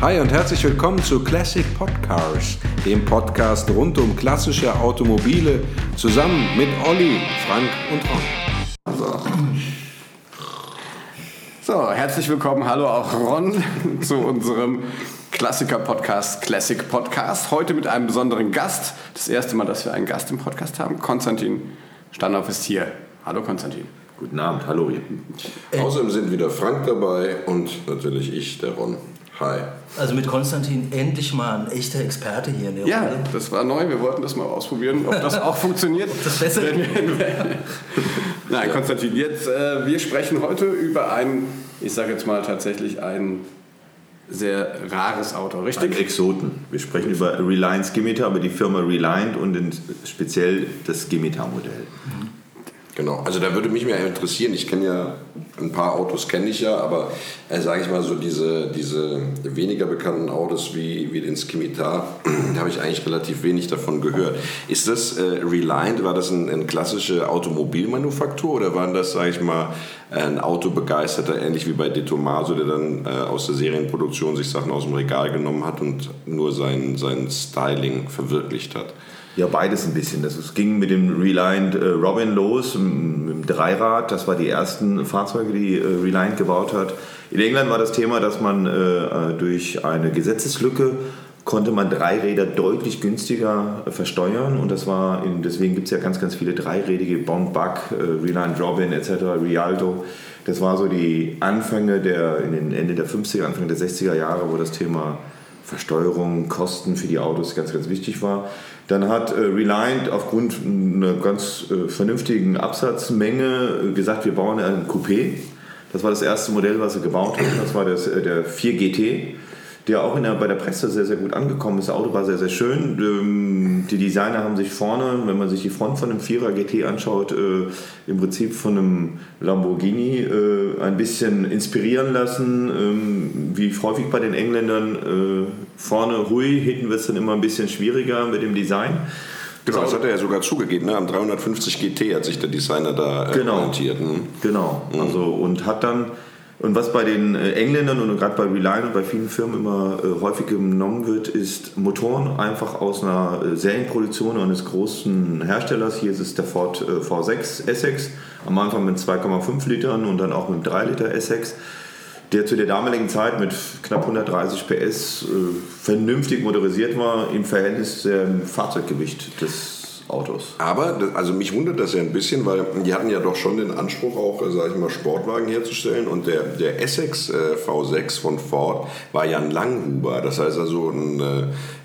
Hi und herzlich willkommen zu Classic Podcars, dem Podcast rund um klassische Automobile, zusammen mit Olli, Frank und Ron. So, herzlich willkommen, hallo auch Ron zu unserem Klassiker-Podcast, Classic Podcast. Heute mit einem besonderen Gast. Das erste Mal, dass wir einen Gast im Podcast haben. Konstantin Standhoff ist hier. Hallo Konstantin. Guten Abend, hallo. Außerdem sind wieder Frank dabei und natürlich ich, der Ron. Hi. Also mit Konstantin endlich mal ein echter Experte hier in der Ja, Runde. das war neu. Wir wollten das mal ausprobieren, ob das auch funktioniert. das besser Wenn wir- Nein, Konstantin, jetzt, äh, wir sprechen heute über ein, ich sage jetzt mal tatsächlich ein sehr rares Auto, Ein richtig? Exoten. Wir sprechen über Reliant Skimitar, aber die Firma Reliant und in, speziell das Skimitar-Modell. Genau, also da würde mich mehr interessieren, ich kenne ja ein paar Autos, kenne ich ja, aber äh, sage ich mal so diese, diese weniger bekannten Autos wie, wie den Skimitar, da habe ich eigentlich relativ wenig davon gehört. Ist das äh, Reliant, war das ein, eine klassische Automobilmanufaktur oder war das, sage ich mal, ein Autobegeisterter, ähnlich wie bei De Tomaso, der dann äh, aus der Serienproduktion sich Sachen aus dem Regal genommen hat und nur sein, sein Styling verwirklicht hat? Ja, beides ein bisschen. Das, es ging mit dem Reliant äh, Robin los, mit dem Dreirad. Das war die ersten Fahrzeuge, die äh, Reliant gebaut hat. In England war das Thema, dass man äh, äh, durch eine Gesetzeslücke konnte man Dreiräder deutlich günstiger äh, versteuern und das war in, deswegen gibt es ja ganz ganz viele dreirädige Bond Buck, äh, Reliant Robin etc. Rialto. Das war so die Anfänge der in den Ende der 50er, Anfang der 60er Jahre, wo das Thema Versteuerung, Kosten für die Autos ganz, ganz wichtig war. Dann hat äh, Reliant aufgrund einer ganz äh, vernünftigen Absatzmenge äh, gesagt, wir bauen ein Coupé. Das war das erste Modell, was sie gebaut haben. Das war das, der 4 GT, der auch der, bei der Presse sehr, sehr gut angekommen ist. Das Auto war sehr, sehr schön. Ähm, die Designer haben sich vorne, wenn man sich die Front von einem 4er GT anschaut, äh, im Prinzip von einem Lamborghini äh, ein bisschen inspirieren lassen. Ähm, wie häufig bei den Engländern äh, vorne hui, hinten wird es dann immer ein bisschen schwieriger mit dem Design. Genau, das hat er ja sogar zugegeben. Ne? Am 350 GT hat sich der Designer da äh, Genau. orientiert. Hm? Genau, also und hat dann und was bei den äh, Engländern und gerade bei Reliant und bei vielen Firmen immer äh, häufig genommen wird, ist Motoren einfach aus einer äh, Serienproduktion eines großen Herstellers. Hier ist es der Ford äh, V6 Essex, am Anfang mit 2,5 Litern und dann auch mit 3 Liter Essex, der zu der damaligen Zeit mit knapp 130 PS vernünftig motorisiert war im Verhältnis zum Fahrzeuggewicht des Autos. Aber, also mich wundert das ja ein bisschen, weil die hatten ja doch schon den Anspruch, auch, äh, sag ich mal, Sportwagen herzustellen. Und der, der Essex äh, V6 von Ford war ja ein Langhuber. Das heißt also, ein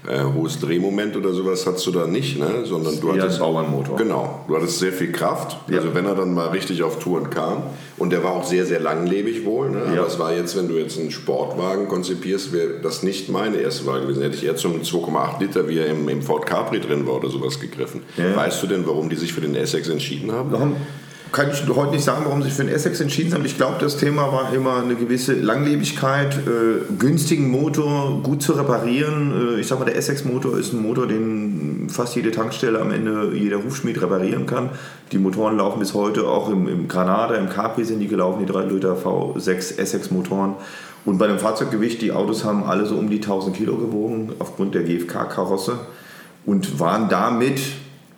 äh, hohes Drehmoment oder sowas hattest du da nicht, ne? sondern du Ja, hattest. ein Bauernmotor. Genau, du hattest sehr viel Kraft. Ja. Also, wenn er dann mal richtig auf Touren kam. Und der war auch sehr, sehr langlebig wohl. Ne? Ja. Aber es war jetzt, wenn du jetzt einen Sportwagen konzipierst, wäre das nicht meine erste Wahl gewesen. Hätte ich eher zum 2,8 Liter, wie er im, im Ford Capri drin war oder sowas gegriffen. Ja. Weißt du denn, warum die sich für den Essex entschieden haben? Warum kann ich heute nicht sagen, warum sie sich für den Essex entschieden haben. Ich glaube, das Thema war immer eine gewisse Langlebigkeit, äh, günstigen Motor, gut zu reparieren. Äh, ich sag mal, der Essex-Motor ist ein Motor, den fast jede Tankstelle am Ende jeder Hufschmied reparieren kann. Die Motoren laufen bis heute auch im, im Granada, im Capri sind die gelaufen, die 3 Liter V6 Essex-Motoren. Und bei dem Fahrzeuggewicht, die Autos haben alle so um die 1000 Kilo gewogen, aufgrund der GFK-Karosse und waren damit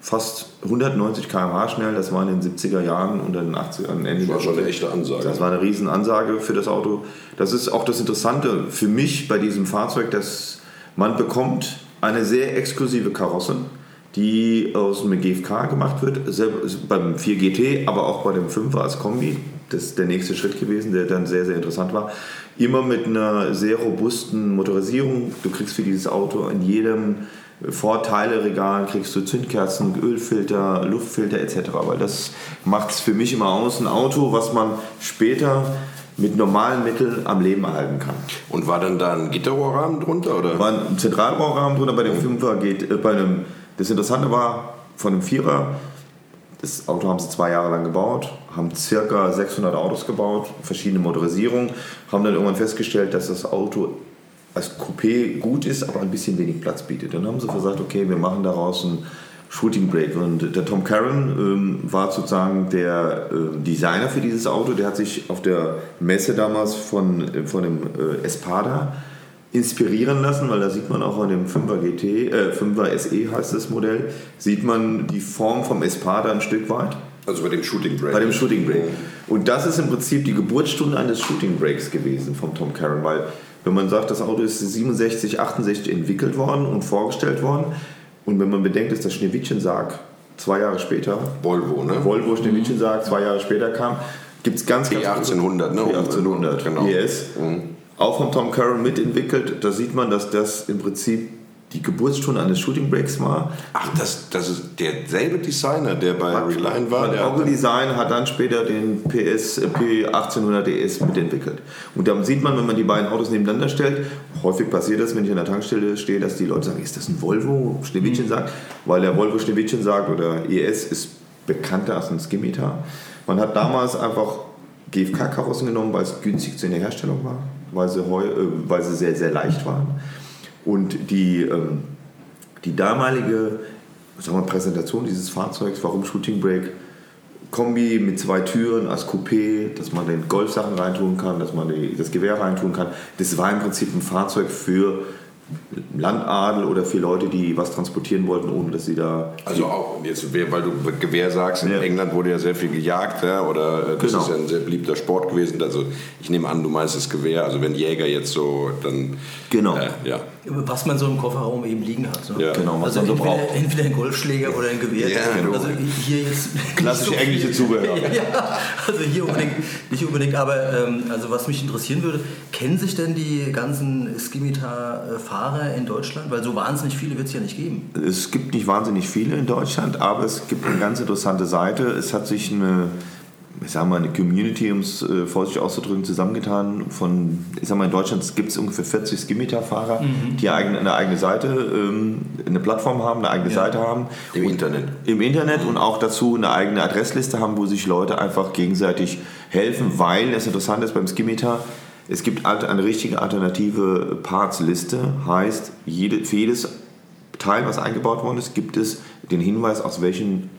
fast 190 km/h schnell. Das war in den 70er Jahren und den 80er Ende Das war schon eine echte Ansage. das war eine Riesenansage für das Auto. Das ist auch das Interessante für mich bei diesem Fahrzeug, dass man bekommt eine sehr exklusive Karosse, die aus einem GFK gemacht wird, beim 4 GT, aber auch bei dem 5er als Kombi. Das ist der nächste Schritt gewesen, der dann sehr, sehr interessant war. Immer mit einer sehr robusten Motorisierung. Du kriegst für dieses Auto in jedem Vorteileregal kriegst du Zündkerzen, Ölfilter, Luftfilter etc. Weil das macht es für mich immer aus, ein Auto, was man später mit normalen Mitteln am Leben erhalten kann. Und war dann da ein Gitterrohrrahmen drunter? Oder? War ein Zentralbaurahmen drunter, bei dem Fünfer geht, äh, bei einem, das Interessante war, von einem Vierer, das Auto haben sie zwei Jahre lang gebaut, haben circa 600 Autos gebaut, verschiedene Motorisierungen, haben dann irgendwann festgestellt, dass das Auto als Coupé gut ist, aber ein bisschen wenig Platz bietet. Dann haben sie gesagt, okay, wir machen daraus ein Shooting Brake. Und der Tom Curran ähm, war sozusagen der äh, Designer für dieses Auto. Der hat sich auf der Messe damals von, äh, von dem äh, Espada inspirieren lassen, weil da sieht man auch an dem 5er GT, äh, 5er SE heißt das Modell, sieht man die Form vom Espada ein Stück weit. Also bei dem Shooting Break. Bei dem Shooting Break. Und das ist im Prinzip die Geburtsstunde eines Shooting Breaks gewesen vom Tom Caron, weil wenn man sagt, das Auto ist 67, 68 entwickelt worden und vorgestellt worden und wenn man bedenkt, dass das Schneewittchen-Sarg zwei Jahre später, Volvo, ne? Volvo Schneewittchen-Sarg zwei Jahre später kam, gibt es ganz, ganz E1800, ne? E1800, Genau. ES. Auch von Tom Curran mitentwickelt. Da sieht man, dass das im Prinzip die Geburtsstunde eines Shooting Breaks war. Ach, das, das ist derselbe Designer, der bei Reline war. Der Auto Design hat dann später den PS äh, P1800 DS mitentwickelt. Und dann sieht man, wenn man die beiden Autos nebeneinander stellt, häufig passiert das, wenn ich an der Tankstelle stehe, dass die Leute sagen, ist das ein Volvo Schneewittchen sagt, weil der Volvo Schneewittchen sagt oder ES ist bekannter als ein Skimitar. Man hat damals einfach GFK-Karossen genommen, weil es günstig in der Herstellung war, weil sie, heu, äh, weil sie sehr, sehr leicht waren. Und die, ähm, die damalige sagen wir, Präsentation dieses Fahrzeugs, warum Shooting Brake, Kombi mit zwei Türen als Coupé, dass man den Golfsachen reintun kann, dass man die, das Gewehr reintun kann, das war im Prinzip ein Fahrzeug für Landadel oder für Leute, die was transportieren wollten, ohne dass sie da Also auch, jetzt, weil du Gewehr sagst, in Ja. England wurde ja sehr viel gejagt, ja, oder äh, das Genau. ist ja ein sehr beliebter Sport gewesen. Also ich nehme an, du meinst das Gewehr, also wenn Jäger jetzt so, dann... Genau. Äh, ja. Was man so im Kofferraum eben liegen hat. Ne? Ja. Genau, was also man so entweder, braucht. entweder ein Golfschläger oder ein Gewehr. Ja, genau. Also hier jetzt Klassische viel. englische Zubehör. ja, also hier unbedingt, nicht unbedingt. Aber ähm, also was mich interessieren würde, kennen sich denn die ganzen Skimitar-Fahrer in Deutschland? Weil so wahnsinnig viele wird es ja nicht geben. Es gibt nicht wahnsinnig viele in Deutschland, aber es gibt eine ganz interessante Seite. Es hat sich eine, ich sag mal, eine Community, um es äh, vorsichtig auszudrücken, zusammengetan. Von, ich sag mal, in Deutschland gibt es ungefähr 40 Skimitar-Fahrer, die eigen, eine eigene Seite, ähm, eine Plattform haben, eine eigene Seite haben. Im Und- Internet. Im Internet und auch dazu eine eigene Adressliste haben, wo sich Leute einfach gegenseitig helfen, weil es interessant ist beim Skimitar, es gibt eine richtige alternative Parts-Liste, heißt, jede, für jedes Teil, was eingebaut worden ist, gibt es den Hinweis, aus welchem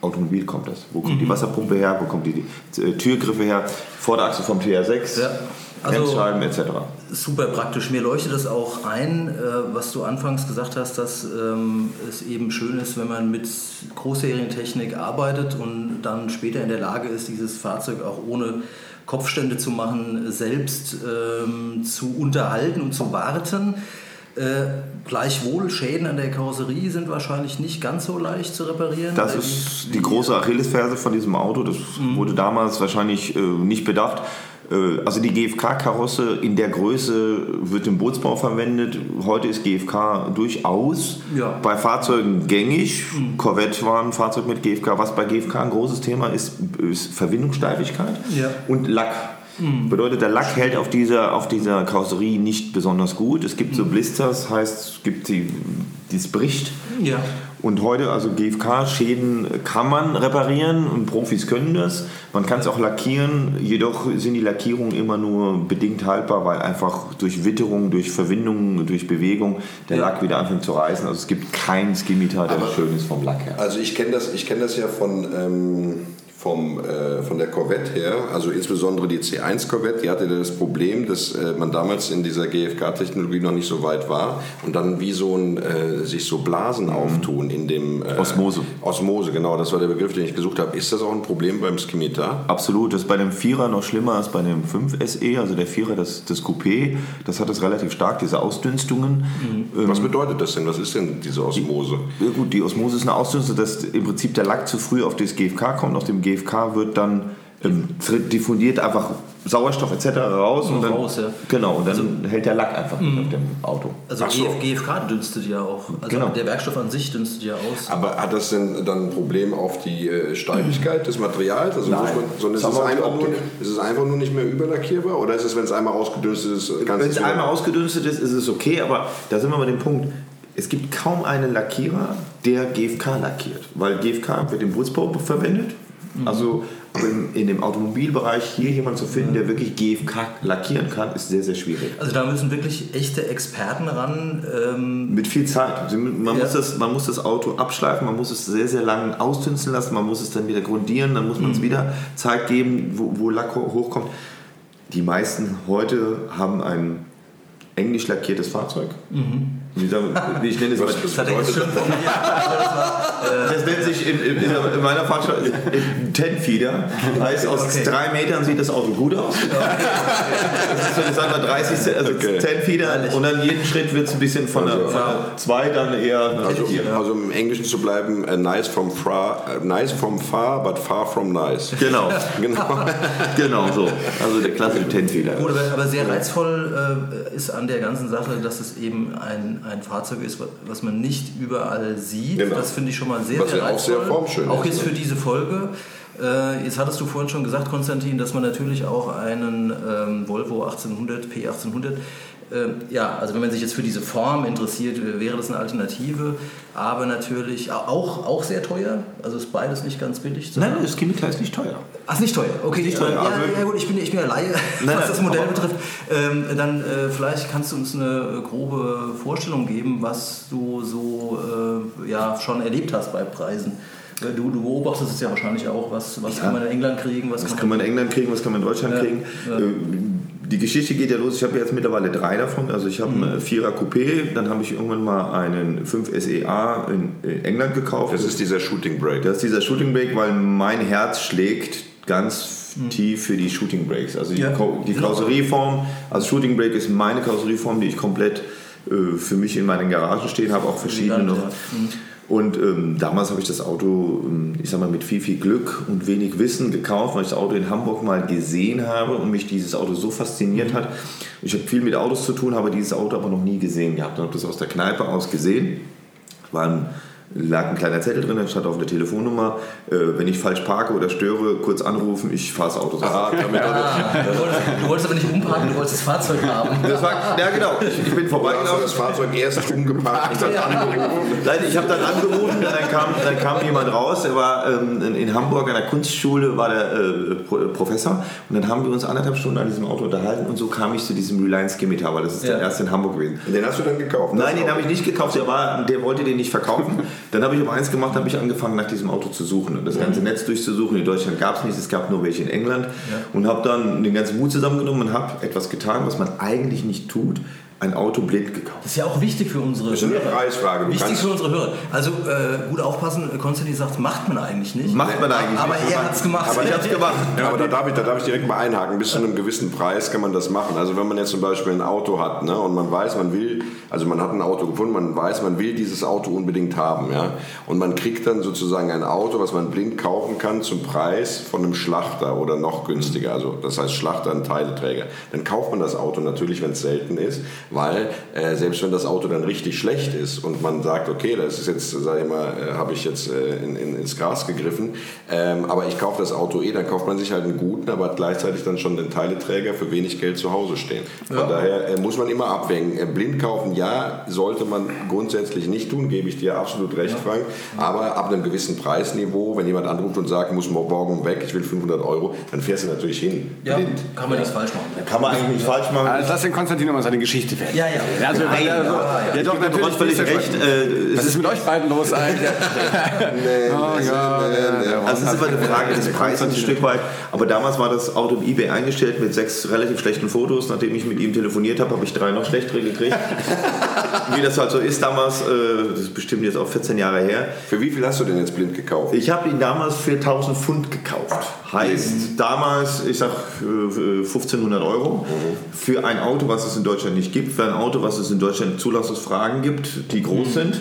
Automobil kommt das. Wo kommt die Wasserpumpe her, wo kommt die, die äh, Türgriffe her, Vorderachse vom TR6, Ja, also- Bremsscheiben etc. Super praktisch. Mir leuchtet das auch ein, äh, was du anfangs gesagt hast, dass ähm, es eben schön ist, wenn man mit Großserientechnik arbeitet und dann später in der Lage ist, dieses Fahrzeug auch ohne Kopfstände zu machen, selbst ähm, zu unterhalten und zu warten. Äh, gleichwohl Schäden an der Karosserie sind wahrscheinlich nicht ganz so leicht zu reparieren. Das ist die große Achillesferse von diesem Auto. Das wurde damals wahrscheinlich äh, nicht bedacht. Äh, also die GFK-Karosse in der Größe wird im Bootsbau verwendet. Heute ist GFK durchaus Ja. bei Fahrzeugen gängig. Corvette war ein Fahrzeug mit GFK. Was bei GFK ein großes Thema ist, ist Verwindungssteifigkeit Ja. und Lack. Bedeutet, der Lack hält auf dieser, auf dieser Karosserie nicht besonders gut. Es gibt so Blisters, heißt, es gibt die, das bricht. Ja. Und heute, also GFK-Schäden kann man reparieren und Profis können das. Man kann es auch lackieren, jedoch sind die Lackierungen immer nur bedingt haltbar, weil einfach durch Witterung, durch Verwindung, durch Bewegung der Ja. Lack wieder anfängt zu reißen. Also es gibt keinen Skimitar, der Aber- schön ist vom Lack her. Also ich kenne das, ich kenn das ja von, ähm, vom, äh, von der Corvette her, also insbesondere die C1 Corvette, die hatte das Problem, dass äh, man damals in dieser GFK-Technologie noch nicht so weit war und dann wie so ein, äh, sich so Blasen auftun in dem... Äh, Osmose. Osmose, genau, das war der Begriff, den ich gesucht habe. Ist das auch ein Problem beim Skimitar? Absolut, das ist bei dem Vierer noch schlimmer als bei dem 5 SE, also der Vierer, das, das Coupé, das hat das relativ stark, diese Ausdünstungen. Ähm, Was bedeutet das denn? Was ist denn diese Osmose? Ja gut, die Osmose ist eine Ausdünstung, dass im Prinzip der Lack zu früh auf das GFK kommt. Auf dem GFK wird dann ähm, diffundiert einfach Sauerstoff etc. raus. Und dann, Raus, ja. Genau, und dann hält der Lack einfach nicht auf dem Auto. Also so. GF, GFK dünstet ja auch. Also Genau. der Werkstoff an sich dünstet ja aus. Aber hat das denn dann ein Problem auf die äh, Steifigkeit des Materials? Also Nein. man, sondern ist es, einfach nur, ist es einfach nur nicht mehr überlackierbar? Oder ist es, wenn es einmal ausgedünstet ist, ganz Wenn es einmal ausgedünstet ist, ist es okay, aber da sind wir bei dem Punkt, es gibt kaum einen Lackierer, der GFK lackiert, weil GFK wird im Bootsbau verwendet. Also in, in dem Automobilbereich hier jemanden zu finden, der wirklich GFK lackieren kann, ist sehr, sehr schwierig. Also da müssen wirklich echte Experten ran. Ähm, Mit viel Zeit. Man, Ja. muss das, man muss das Auto abschleifen, man muss es sehr, sehr lang ausdünsten lassen, man muss es dann wieder grundieren, dann muss man es wieder Zeit geben, wo, wo Lack ho- hochkommt. Die meisten heute haben ein englisch lackiertes Fahrzeug. Wie, sagen, wie ich nenne es mal- Das er. Also das war, äh, Das nennt sich in, in, in, in meiner Fahrzeug Ten-Feeder. Heißt, aus Okay. drei Metern sieht das Auto gut aus. Das ist so, ich sag mal 30, Cent- also Okay. Ten-Feeder. Und dann jeden Schritt wird es ein bisschen von der, von der 2 dann eher. Also, also im Englischen zu bleiben, äh, nice from far, äh, nice from far, but far from nice. Genau, Genau. genau so. Also der klassische Ten-Feeder. Gut, aber, aber sehr reizvoll äh, ist an der ganzen Sache, dass es eben ein, ein Fahrzeug ist, wa- was man nicht überall sieht. Genau. Das finde ich schon mal sehr, Was sehr ja auch sehr formschön Auch ist, jetzt ne? für diese Folge. Äh, jetzt hattest du vorhin schon gesagt, Konstantin, dass man natürlich auch einen ähm, Volvo 1800, P1800 ähm, ja, also wenn man sich jetzt für diese Form interessiert, wäre das eine Alternative, aber natürlich auch, auch sehr teuer. Also ist beides nicht ganz billig. zu Nein, haben. das Chemical ist nicht teuer. Ach, ist nicht teuer. Okay, Nicht teuer, Ja, also- ja, gut, ich bin, ich bin ja Laie, Nein, was das Modell aber- betrifft. Ähm, dann äh, vielleicht kannst du uns eine grobe Vorstellung geben, was du so äh, ja, schon erlebt hast bei Preisen. Äh, Du, du beobachtest es ja wahrscheinlich auch, was, was kann man in England kriegen, was, Was kann man in England kriegen, was kann man in Deutschland Ja, kriegen? ja. Äh, Die Geschichte geht ja los. Ich habe jetzt mittlerweile drei davon. Also ich habe Mhm. einen Vierer Coupé, dann habe ich irgendwann mal einen 5 SEA in England gekauft. Das ist dieser Shooting Break. Das ist dieser Shooting Brake, weil mein Herz schlägt ganz tief für die Shooting Brakes. Also die, Ja. Die Karosserieform, also Shooting Brake ist meine Karosserieform, die ich komplett äh, für mich in meinen Garagen stehen habe, auch verschiedene noch. Mhm. Und ähm, damals habe ich das Auto, ähm, ich sag mal, mit viel, viel Glück und wenig Wissen gekauft, weil ich das Auto in Hamburg mal gesehen habe und mich dieses Auto so fasziniert hat. Ich habe viel mit Autos zu tun, habe dieses Auto aber noch nie gesehen gehabt. Ich habe das aus der Kneipe aus gesehen. War ein, lag ein kleiner Zettel drin, da stand auf der Telefonnummer, äh, wenn ich falsch parke oder störe, kurz anrufen, ich fahre das Auto so. Ah, damit Du wolltest, du wolltest aber nicht umparken, du wolltest das Fahrzeug haben. Das war, ja genau, ich, ich bin hast du vorbeigelaufen. das Fahrzeug erst umgeparkt und dann angerufen? Nein, ich habe dann angerufen, dann kam, dann kam jemand raus, der war ähm, in, in Hamburg an der Kunstschule, war der äh, Professor und dann haben wir uns anderthalb Stunden an diesem Auto unterhalten und so kam ich zu diesem Reliance Scimitar, weil das ist Ja. der erste in Hamburg gewesen. Den hast du dann gekauft? Nein, den habe ich nicht gekauft, der, war, der wollte den nicht verkaufen. Dann habe ich aber eins gemacht, habe ich angefangen nach diesem Auto zu suchen und das ganze Netz durchzusuchen. In Deutschland gab es nichts, es gab nur welche in England. Und habe dann den ganzen Mut zusammengenommen und habe etwas getan, was man eigentlich nicht tut, ein Auto blind gekauft. Das ist ja auch wichtig für unsere Das ist eine Hörer. Preisfrage. Du Wichtig für unsere Hörer. Also äh, gut aufpassen, Konstantin sagt, macht man eigentlich nicht. Macht man eigentlich Aber nicht. er hat es gemacht. Aber ich habe es gemacht. Ja, aber da darf, ich, da darf ich direkt mal einhaken. Bis zu einem gewissen Preis kann man das machen. Also wenn man jetzt zum Beispiel ein Auto hat ne, und man weiß, man will, also man hat ein Auto gefunden, man weiß, man will dieses Auto unbedingt haben. Ja, und man kriegt dann sozusagen ein Auto, was man blind kaufen kann zum Preis von einem Schlachter oder noch günstiger. Also das heißt Schlachter, ein Teileträger. Dann kauft man das Auto natürlich, wenn es selten ist, weil äh, selbst wenn das Auto dann richtig schlecht ist und man sagt, okay, das ist jetzt, sag ich mal, äh, habe ich jetzt äh, in, in, ins Gras gegriffen, ähm, aber ich kaufe das Auto eh, dann kauft man sich halt einen guten, aber hat gleichzeitig dann schon den Teileträger für wenig Geld zu Hause stehen. Von Ja. daher äh, muss man immer abwägen. Äh, blind kaufen, ja, sollte man grundsätzlich nicht tun, gebe ich dir absolut recht, Frank. Aber ab einem gewissen Preisniveau, wenn jemand anruft und sagt, muss morgen weg, ich will 500 Euro, dann fährst du natürlich hin. Ja, Blind. kann man nichts falsch machen. Kann man eigentlich nicht falsch machen. Also lass den Konstantin nochmal seine Geschichte fertig. Ja, ja. Also, Nein, ja, so, ja, ja, doch, Ich gebe natürlich. Ron völlig ja recht. Äh, Was es ist mit euch beiden los eigentlich? Nee, Oh, das ist- ja, nee, ja, nee. ja. Also es ist immer eine Frage des Preises ein Stück weit. Aber damals war das Auto im Ebay eingestellt mit sechs relativ schlechten Fotos. Nachdem ich mit ihm telefoniert habe, habe ich drei noch schlechtere gekriegt. Wie das halt so ist damals, äh, das ist bestimmt jetzt auch 14 Jahre her. Für wie viel hast du denn jetzt blind gekauft? Ich habe ihn damals für 1000 Pfund gekauft. Heißt damals, ich sag äh, 1500 Euro für ein Auto, was es in Deutschland nicht gibt, für ein Auto, was es in Deutschland Zulassungsfragen gibt, die groß sind.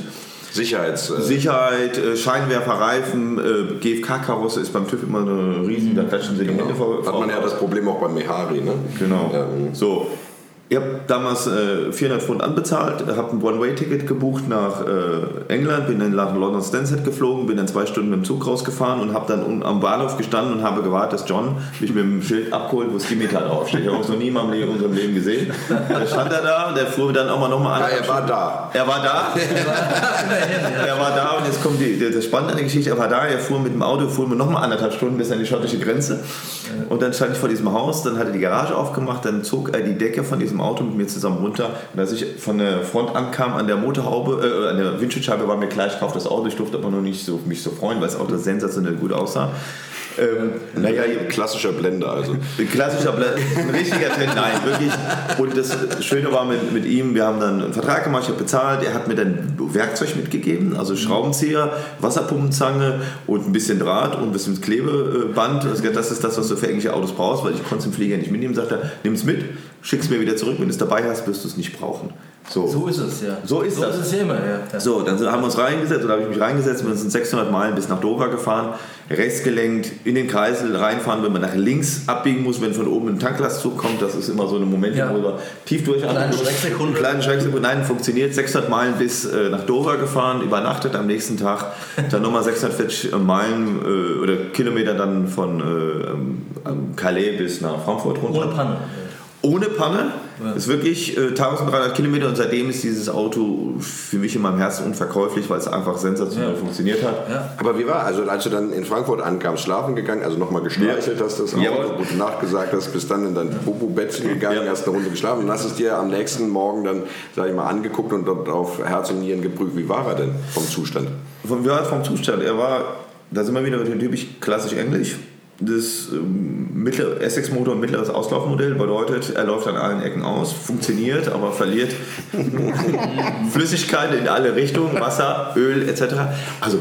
Sicherheits... Äh, Sicherheit, äh, Scheinwerfer, Reifen, äh, GFK-Karosse ist beim TÜV immer eine riesen, da klatschen sie die Hände vor. Hat man ja das Problem auch beim Mehari, ne? Genau. Ähm, So. Ich habe damals äh, 400 Pfund anbezahlt, habe ein One-Way-Ticket gebucht nach äh, England, bin dann nach London Stansted geflogen, bin dann zwei Stunden mit dem Zug rausgefahren und habe dann am Bahnhof gestanden und habe gewartet, dass John mich mit dem Schild abholt, wo Skimitar draufsteht. Ich habe uns noch nie in meinem Leben, unserem Leben gesehen. Da stand er da, der fuhr dann auch mal nochmal an. Ah, er war da. Er war da. er war da und jetzt kommt die, das Spannende an der Geschichte. Er war da, er fuhr mit dem Auto, fuhr mir nochmal anderthalb Stunden bis an die schottische Grenze. Und dann stand ich vor diesem Haus, dann hat er die Garage aufgemacht, dann zog er die Decke von diesem Auto mit mir zusammen runter. Und als ich von der Front ankam, an der Motorhaube, äh, an der Windschutzscheibe war mir klar, ich kaufe das Auto. Ich durfte aber noch nicht so, mich so freuen, weil das Auto sensationell gut aussah. Ähm, naja, klassischer Blender also. Klassischer Blender, ein richtiger Trend, nein, wirklich. Und das Schöne war mit, mit ihm, wir haben dann einen Vertrag gemacht, ich habe bezahlt, er hat mir dann Werkzeug mitgegeben, also Schraubenzieher, Wasserpumpenzange und ein bisschen Draht und ein bisschen Klebeband. Also das ist das, was du für englische Autos brauchst, weil ich konnte es im Flieger nicht mitnehmen. Sagt er, nimm es mit, schick es mir wieder zurück, wenn du es dabei hast, wirst du es nicht brauchen. So. so ist es, ja. So ist so das. Ist es immer, ja. So, dann haben wir uns reingesetzt, oder habe ich mich reingesetzt, wir sind 600 Meilen bis nach Dover gefahren, rechts gelenkt, in den Kreisel reinfahren, wenn man nach links abbiegen muss, wenn von oben ein Tanklastzug kommt, das ist immer so ein Moment, ja. wo wir tief durchatmen. Kleine. Kleine Schrecksekunde, nein, funktioniert. 600 Meilen bis äh, nach Dover gefahren, übernachtet am nächsten Tag, dann nochmal 640 Meilen äh, oder Kilometer dann von äh, Calais bis nach Frankfurt runter. Ohne Panne ohne Panne. Ja. Ist wirklich äh, 1300 Kilometer und seitdem ist dieses Auto für mich in meinem Herzen unverkäuflich, weil es einfach sensationell ja. funktioniert hat. Ja. Aber wie war, also als du dann in Frankfurt ankamst, schlafen gegangen, also nochmal geschleichelt hast, das Auto, Jawohl. gute Nacht gesagt hast, bist dann in dein Bubu-Bettchen gegangen, hast eine Runde geschlafen und hast es dir am nächsten Morgen dann, sag ich mal, angeguckt und dort auf Herz und Nieren geprüft. Wie war er denn vom Zustand? Vom, ja, vom Zustand. Er war, da sind wir wieder typisch klassisch englisch das ähm, Essex-Motor mittleres Auslaufmodell bedeutet, er läuft an allen Ecken aus, funktioniert, aber verliert Flüssigkeit in alle Richtungen, Wasser, Öl etc. Also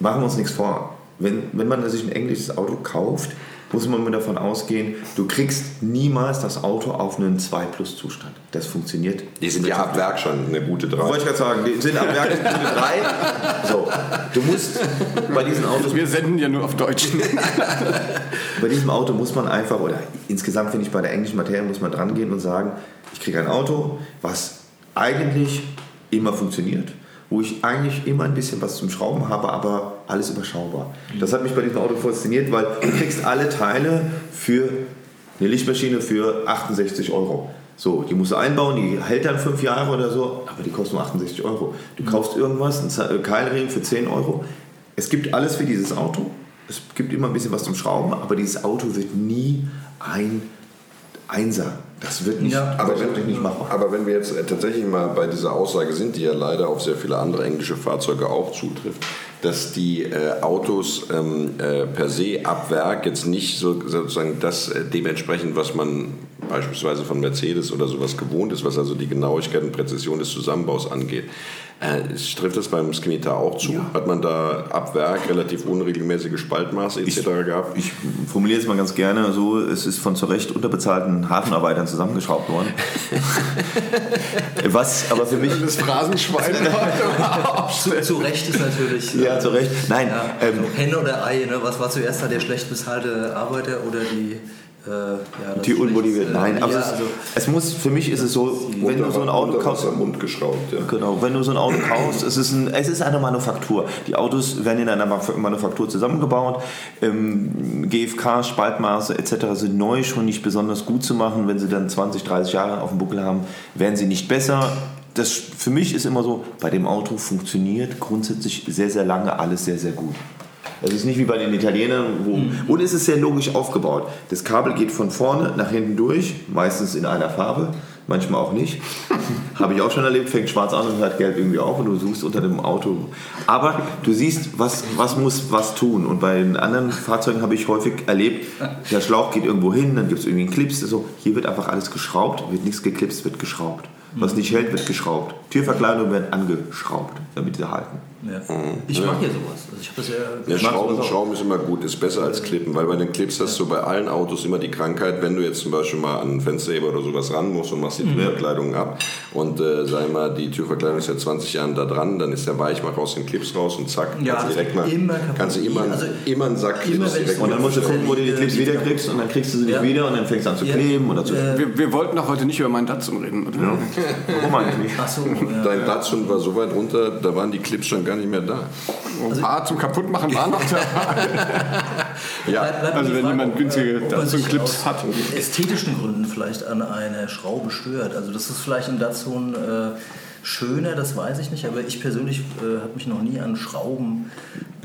machen wir uns nichts vor. Wenn, wenn man sich ein englisches Auto kauft, muss man davon ausgehen, du kriegst niemals das Auto auf einen 2 Plus Zustand. Das funktioniert. Die sind ja ab Werk schon eine gute 3. Wollte ich gerade sagen, die sind ab Werk eine gute 3. So, du musst bei diesen Autos. Wir senden ja nur auf Deutsch. bei diesem Auto muss man einfach, oder insgesamt finde ich bei der englischen Materie, muss man dran gehen und sagen, ich kriege ein Auto, was eigentlich immer funktioniert wo ich eigentlich immer ein bisschen was zum Schrauben habe, aber alles überschaubar. Das hat mich bei diesem Auto fasziniert, weil du kriegst alle Teile für eine Lichtmaschine für 68 Euro. So, die musst du einbauen, die hält dann fünf Jahre oder so, aber die kostet nur 68 Euro. Du kaufst irgendwas, einen Keilring für 10 Euro. Es gibt alles für dieses Auto. Es gibt immer ein bisschen was zum Schrauben, aber dieses Auto wird nie ein Einser. Das wird nicht, ja, aber wenn, nicht machbar. Aber wenn wir jetzt tatsächlich mal bei dieser Aussage sind, die ja leider auf sehr viele andere englische Fahrzeuge auch zutrifft, dass die äh, Autos ähm, äh, per se ab Werk jetzt nicht so, sozusagen das äh, dementsprechend, was man beispielsweise von Mercedes oder sowas gewohnt ist, was also die Genauigkeit und Präzision des Zusammenbaus angeht. Äh, trifft das beim Skimitar auch zu? Ja. Hat man da ab Werk relativ unregelmäßige Spaltmaße etc. Ich, gehabt? Ich formuliere es mal ganz gerne so, es ist von zu Recht unterbezahlten Hafenarbeitern zusammengeschraubt worden. Was aber für mich... Das Phrasenschwein zu, zu Recht ist natürlich... Ja, zu Recht. Nein. Ja, ähm, Henne oder Ei, ne? was war zuerst da der schlecht bezahlte Arbeiter oder die äh, ja, die unmotiviert. Nein, aber ja, es, also es, muss, für mich ist es so, wenn du so ein Auto kaufst. am Mund geschraubt, ja. Genau, wenn du so ein Auto kaufst, es ist, ein, es ist eine Manufaktur. Die Autos werden in einer Manufaktur zusammengebaut. Ähm, GFK, Spaltmaße etc. sind neu schon nicht besonders gut zu machen. Wenn sie dann 20, 30 Jahre auf dem Buckel haben, werden sie nicht besser. Das, für mich ist immer so, bei dem Auto funktioniert grundsätzlich sehr, sehr lange alles sehr, sehr gut. Es ist nicht wie bei den Italienern, wo. Mhm. Und es ist sehr logisch aufgebaut. Das Kabel geht von vorne nach hinten durch, meistens in einer Farbe, manchmal auch nicht. Habe ich auch schon erlebt, fängt schwarz an und hört gelb irgendwie auf und du suchst unter dem Auto. Aber du siehst, was, was muss was tun. Und bei den anderen Fahrzeugen habe ich häufig erlebt, der Schlauch geht irgendwo hin, dann gibt es irgendwie einen Clips. So. Hier wird einfach alles geschraubt, wird nichts geklipst, wird geschraubt. Was nicht hält, wird geschraubt. Türverkleidungen werden angeschraubt, damit sie halten. Ja. Mhm. Ich mag ja sowas. Also ich das ja, ja Schrauben, Schrauben ist immer gut, ist besser als Klippen, weil bei den Clips hast du bei allen Autos immer die Krankheit, wenn du jetzt zum Beispiel mal an einen Fensterheber oder sowas ran musst und machst die mhm. Türverkleidung ab und äh, sag mal, die Türverkleidung ist ja 20 Jahre da dran, dann ist der weich, mach raus den Clips raus und zack, ja, kannst du direkt mal, immer kannst du immer, also immer einen Sack Clips direkt Und dann musst du gucken, wo du die Clips wieder kriegst und dann kriegst du sie nicht wieder und dann fängst du an zu kleben oder zu. Wir, wir, wollten doch heute nicht über meinen Datsun reden, oder? Ja. Warum eigentlich nicht? Ach so, Dein Datsun war so weit runter, da waren die Clips schon gar nicht mehr da. Ein also, paar zum Kaputtmachen waren noch dabei. ja, also wenn jemand günstige Datsun-Clips hat. ästhetischen Gründen vielleicht an einer Schraube stört. Also das ist vielleicht im Datsun äh, schöner, das weiß ich nicht, aber ich persönlich äh, habe mich noch nie an Schrauben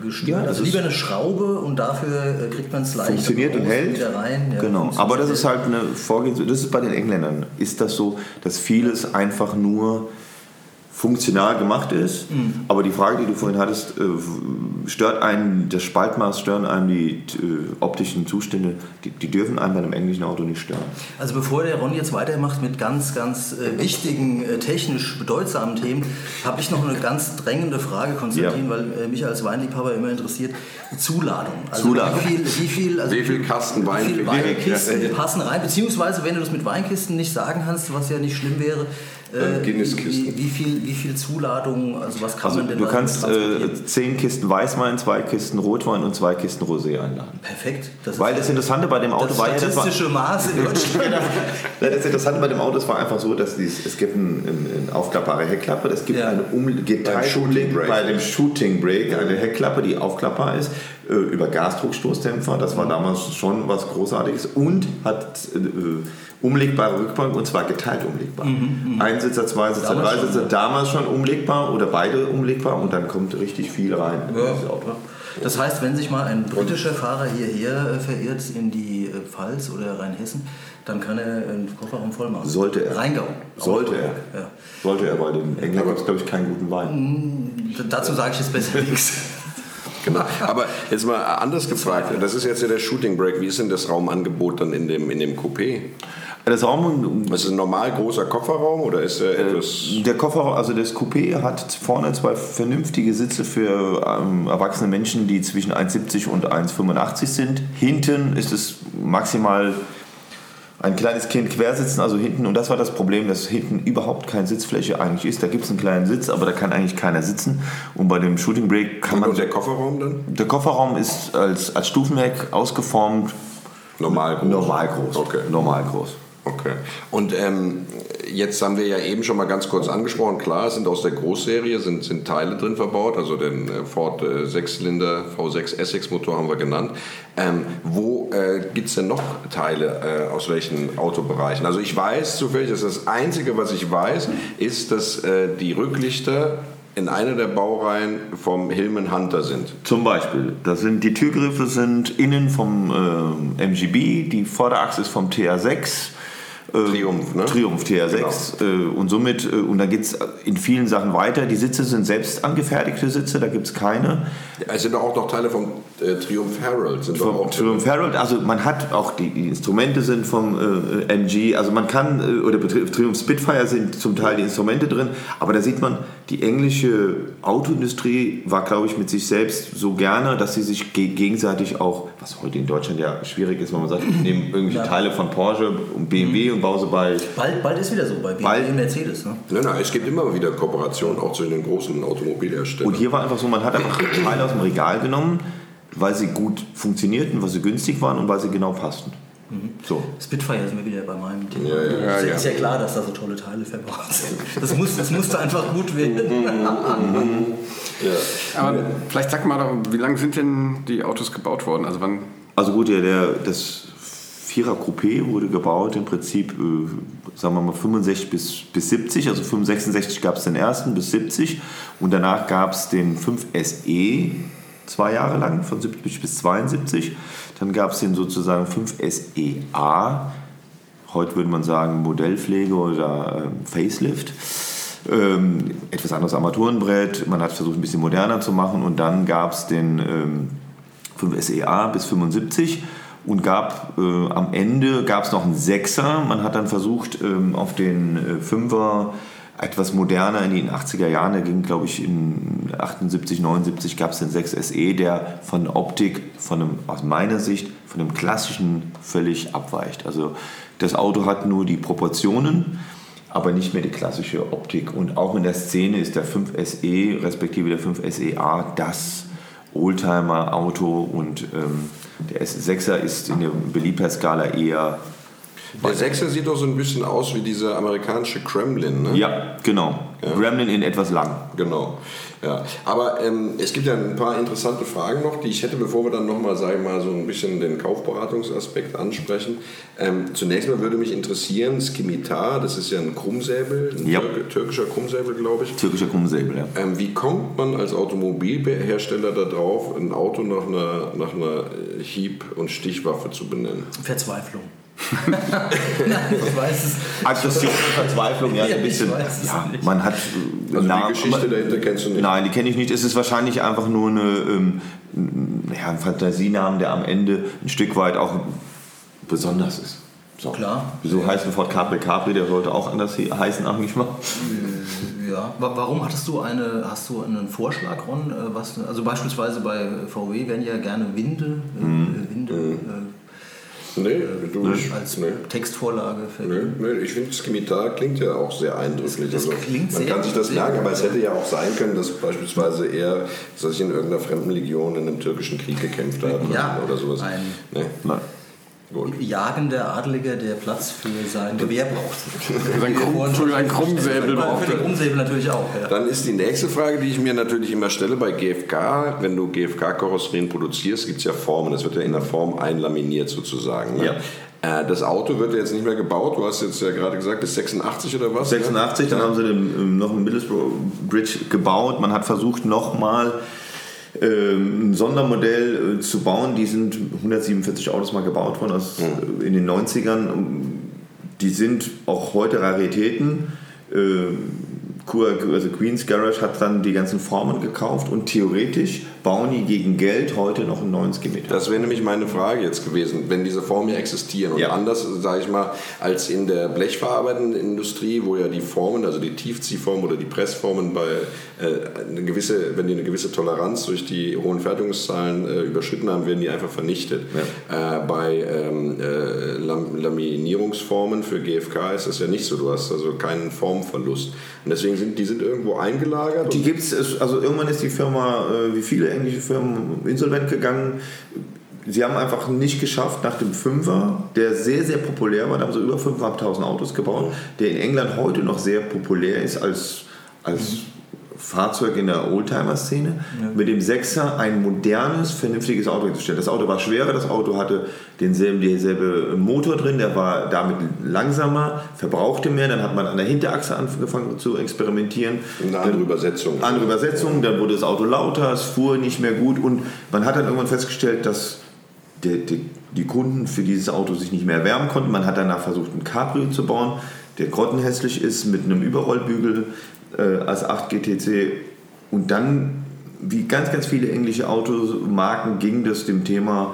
gestört. Ja, also lieber eine Schraube und dafür äh, kriegt man es leicht funktioniert und hält. rein. Ja, genau, aber das ist halt eine Vorgehensweise. Das ist bei den Engländern. Ist das so, dass vieles einfach nur funktional gemacht ist. Mhm. Aber die Frage, die du vorhin hattest, äh, stört einen das Spaltmaß, stören einem die äh, optischen Zustände, die, die dürfen einen bei einem englischen Auto nicht stören. Also bevor der Ron jetzt weitermacht mit ganz, ganz äh, wichtigen, technisch bedeutsamen Themen, habe ich noch eine ganz drängende Frage, Konstantin, Ja. weil mich als Weinliebhaber immer interessiert. Zuladung. Also Zuladung. Wie viel, wie viel, also Wie viel Kasten Wein wie ihr? Weinkisten Ja. passen rein? Beziehungsweise, wenn du das mit Weinkisten nicht sagen kannst, was ja nicht schlimm wäre, äh, Guinness-Kisten. wie, wie, viel, wie viel Zuladung, also was kann Also man denn du kannst äh, zehn Kisten Weißwein, zwei Kisten Rotwein und zwei Kisten Rosé einladen. Perfekt. Das Weil ist das Interessante bei dem Auto das war statistische Maß in Deutschland. Das Interessante bei dem Auto, es war einfach so, dass dies, es gibt eine ein, ein aufklappbare Heckklappe, es gibt Ja. eine um, geteilte Shooting bei dem Shooting Brake, eine Heckklappe, die aufklappbar ist, äh, über Gasdruckstoßdämpfer, das war damals schon was Großartiges und hat äh, umlegbare Rückbank und zwar geteilt umlegbar. Einsitzer, Zweisitzer, Damals schon, Dreisitzer, ja. damals schon umlegbar oder beide umlegbar und dann kommt richtig viel rein in Ja. Das heißt, wenn sich mal ein britischer Fahrer hierher äh, verirrt in die äh, Pfalz oder Rheinhessen, dann kann er einen Kofferraum voll machen. Sollte er. Rheingau. Sollte er. Ja. Sollte er bei den Engländern gibt es, glaube ich, keinen guten Wein. D- Dazu sage ich jetzt besser nichts. Genau. Aber jetzt mal anders gefragt, das ist jetzt ja der Shooting Break. Wie ist denn das Raumangebot dann in dem, in dem Coupé? Das Raum, Ist es ein normal großer Kofferraum oder ist er etwas. Der Kofferraum, also das Coupé hat vorne zwei vernünftige Sitze für ähm, erwachsene Menschen, die zwischen 1,70 und 1,85 sind. Hinten ist es maximal ein kleines Kind quersitzen, also hinten. Und das war das Problem, dass hinten überhaupt keine Sitzfläche eigentlich ist. Da gibt es einen kleinen Sitz, aber da kann eigentlich keiner sitzen. Und bei dem Shooting Break kann man. Und der Kofferraum dann? Der Kofferraum ist als, als Stufenheck ausgeformt, Normal groß. normal groß. Okay. Normal groß. Okay. Und ähm, jetzt haben wir ja eben schon mal ganz kurz angesprochen, klar, es sind aus der Großserie sind, sind Teile drin verbaut, also den äh, Ford äh, Sechszylinder V6 Essex Motor haben wir genannt. Ähm, wo äh, gibt es denn noch Teile äh, aus welchen Autobereichen? Also ich weiß zufällig, dass das Einzige, was ich weiß, ist, dass äh, die Rücklichter in einer der Baureihen vom Hillman Hunter sind. Zum Beispiel, das sind, die Türgriffe sind innen vom äh, MGB, die Vorderachse ist vom TR6. Äh, Triumph, ne? Triumph TR6 äh, und somit, äh, und dann geht es in vielen Sachen weiter. Die Sitze sind selbst angefertigte Sitze, da gibt es keine. Es sind auch noch Teile vom äh, Triumph Herald. Sind Vom auch Triumph Herald, also man hat auch die, die Instrumente sind vom äh, MG, also man kann, äh, oder Triumph Spitfire sind zum Teil die Instrumente drin, aber da sieht man, die englische Autoindustrie war, glaube ich, mit sich selbst so gerne, dass sie sich ge gegenseitig auch, was heute in Deutschland ja schwierig ist, wenn man sagt, ich nehme irgendwelche Ja. Teile von Porsche und BMW und baue sie bei Bald, bald ist wieder so bei BMW Bald. und Mercedes. Ne? Nein, nein, es gibt immer wieder Kooperationen, auch zwischen den großen Automobilherstellern. Und hier war einfach so, man hat einfach Teile aus dem Regal genommen, weil sie gut funktionierten, weil sie günstig waren und weil sie genau passten. So. Spitfire sind wir wieder bei meinem Thema. Ja, ja, ja, ist, ja. ist ja klar, dass da so tolle Teile verbaut sind. Das, muss, das musste einfach gut werden. Aber vielleicht sag mal doch, wie lange sind denn die Autos gebaut worden? Also wann? Also gut, der, der, das Vierer Coupé wurde gebaut im Prinzip, äh, sagen wir mal 65 bis, bis 70, also 65 gab es den ersten bis 70 und danach gab es den 5 SE zwei Jahre lang, von 70 bis 72. Dann gab es den sozusagen 5 SEA, heute würde man sagen Modellpflege oder ähm, Facelift. Ähm, etwas anderes Armaturenbrett, man hat versucht ein bisschen moderner zu machen und dann gab es den ähm, 5 SEA bis 75 und gab äh, am Ende gab es noch einen Sechser. Man hat dann versucht ähm, auf den äh, Fünfer etwas moderner in den 80er Jahren, da ging glaube ich in 78, 79 gab es den 6 SE, der von Optik, von einem, aus meiner Sicht, von dem klassischen völlig abweicht. Also das Auto hat nur die Proportionen, aber nicht mehr die klassische Optik. Und auch in der Szene ist der 5 SE respektive der 5 SEA das Oldtimer-Auto und ähm, der S6er ist in der Beliebtheitsskala eher. Der Sechser sieht doch so ein bisschen aus wie dieser amerikanische Kremlin, ne? Ja, genau. Gremlin in etwas lang. Genau. Ja. Aber ähm, es gibt ja ein paar interessante Fragen noch, die ich hätte, bevor wir dann nochmal, sagen wir mal, so ein bisschen den Kaufberatungsaspekt ansprechen. Ähm, zunächst mal würde mich interessieren, Skimitar, das ist ja ein Krummsäbel, ein Ja. türk türkischer Krummsäbel, glaube ich. Türkischer Krummsäbel, ja. Ähm, wie kommt man als Automobilhersteller darauf, ein Auto nach einer, nach einer äh, Hieb- und Stichwaffe zu benennen? Verzweiflung. Nein, ich weiß es. Aggression und Verzweiflung, ja, Ja, ein ich bisschen. weiß es ja, nicht. man hat. Also na, die Geschichte man- dahinter kennst du nicht. Nein, die kenne ich nicht. Es ist wahrscheinlich einfach nur eine, ähm, ja, ein Fantasienamen, der am Ende ein Stück weit auch besonders ist. So. Klar. So heißt ein Ford Capri Capri, der sollte auch anders he- heißen eigentlich mal. Ja, wa- warum hattest du eine, hast du einen Vorschlag, Ron? äh, Was, also beispielsweise bei VW werden ja gerne Winde, äh, Mhm. Winde äh, Nee, du, ich, als nee. Textvorlage Nee, nee, ich finde, Skimitar klingt ja auch sehr eindrücklich. Das- das klingt man sehr- kann sich das merken, aber es hätte ja auch sein können, dass beispielsweise er dass ich in irgendeiner fremden Legion in einem türkischen Krieg gekämpft hat Ja, oder sowas. ein- Nee, Nein. Gut. Jagender Adeliger, der Platz für sein Gewehr braucht. Sein Krumm- Entschuldigung, ein Krummsäbel Für den. Krummsäbel natürlich auch. Ja. Dann ist die nächste Frage, die ich mir natürlich immer stelle bei GFK, wenn du GFK-Karosserien produzierst, gibt es ja Formen, das wird ja in der Form einlaminiert sozusagen. Ne? Ja. Äh, Das Auto wird ja jetzt nicht mehr gebaut, du hast jetzt ja gerade gesagt, bis 86 oder was? 86, dann haben sie den, ähm, noch einen Middlesbrough Bridge gebaut. Man hat versucht, nochmal ähm, ein Sondermodell äh, zu bauen. Die sind 147 Autos mal gebaut worden aus, äh, in den 90ern. Die sind auch heute Raritäten. Ähm, also Queen's Garage hat dann die ganzen Formen gekauft und theoretisch bauen die gegen Geld heute noch einen neuen Skimitar. Das wäre nämlich meine Frage jetzt gewesen, wenn diese Formen ja existieren und Ja. anders, sage ich mal, als in der blechverarbeitenden Industrie, wo ja die Formen, also die Tiefziehformen oder die Pressformen bei äh, eine gewisse, wenn die eine gewisse Toleranz durch die hohen Fertigungszahlen äh, überschritten haben, werden die einfach vernichtet. Äh, bei ähm, äh, Lam Laminierungsformen für GFK ist das ja nicht so. Du hast also keinen Formverlust und deswegen sind die sind irgendwo eingelagert. Die gibt's, es- also irgendwann ist die Firma, äh, wie viele englische Firmen, insolvent gegangen. Sie haben einfach nicht geschafft, nach dem Fünfer, der sehr, sehr populär war, da haben sie über 5.500 Autos gebaut, der in England heute noch sehr populär ist als, als Fahrzeug in der Oldtimer-Szene, mit dem Sechser ein modernes, vernünftiges Auto hinzustellen. Das Auto war schwerer, das Auto hatte denselben, denselbe Motor drin, der war damit langsamer, verbrauchte mehr, dann hat man an der Hinterachse angefangen zu experimentieren. eine andere Übersetzung. Andere Übersetzung, dann wurde das Auto lauter, es fuhr nicht mehr gut und man hat dann irgendwann festgestellt, dass die, die, die Kunden für dieses Auto sich nicht mehr erwärmen konnten. Man hat danach versucht, ein Cabrio zu bauen, der grottenhässlich ist mit einem Überrollbügel äh, als 8 GTC und dann, wie ganz, ganz viele englische Automarken, ging das dem Thema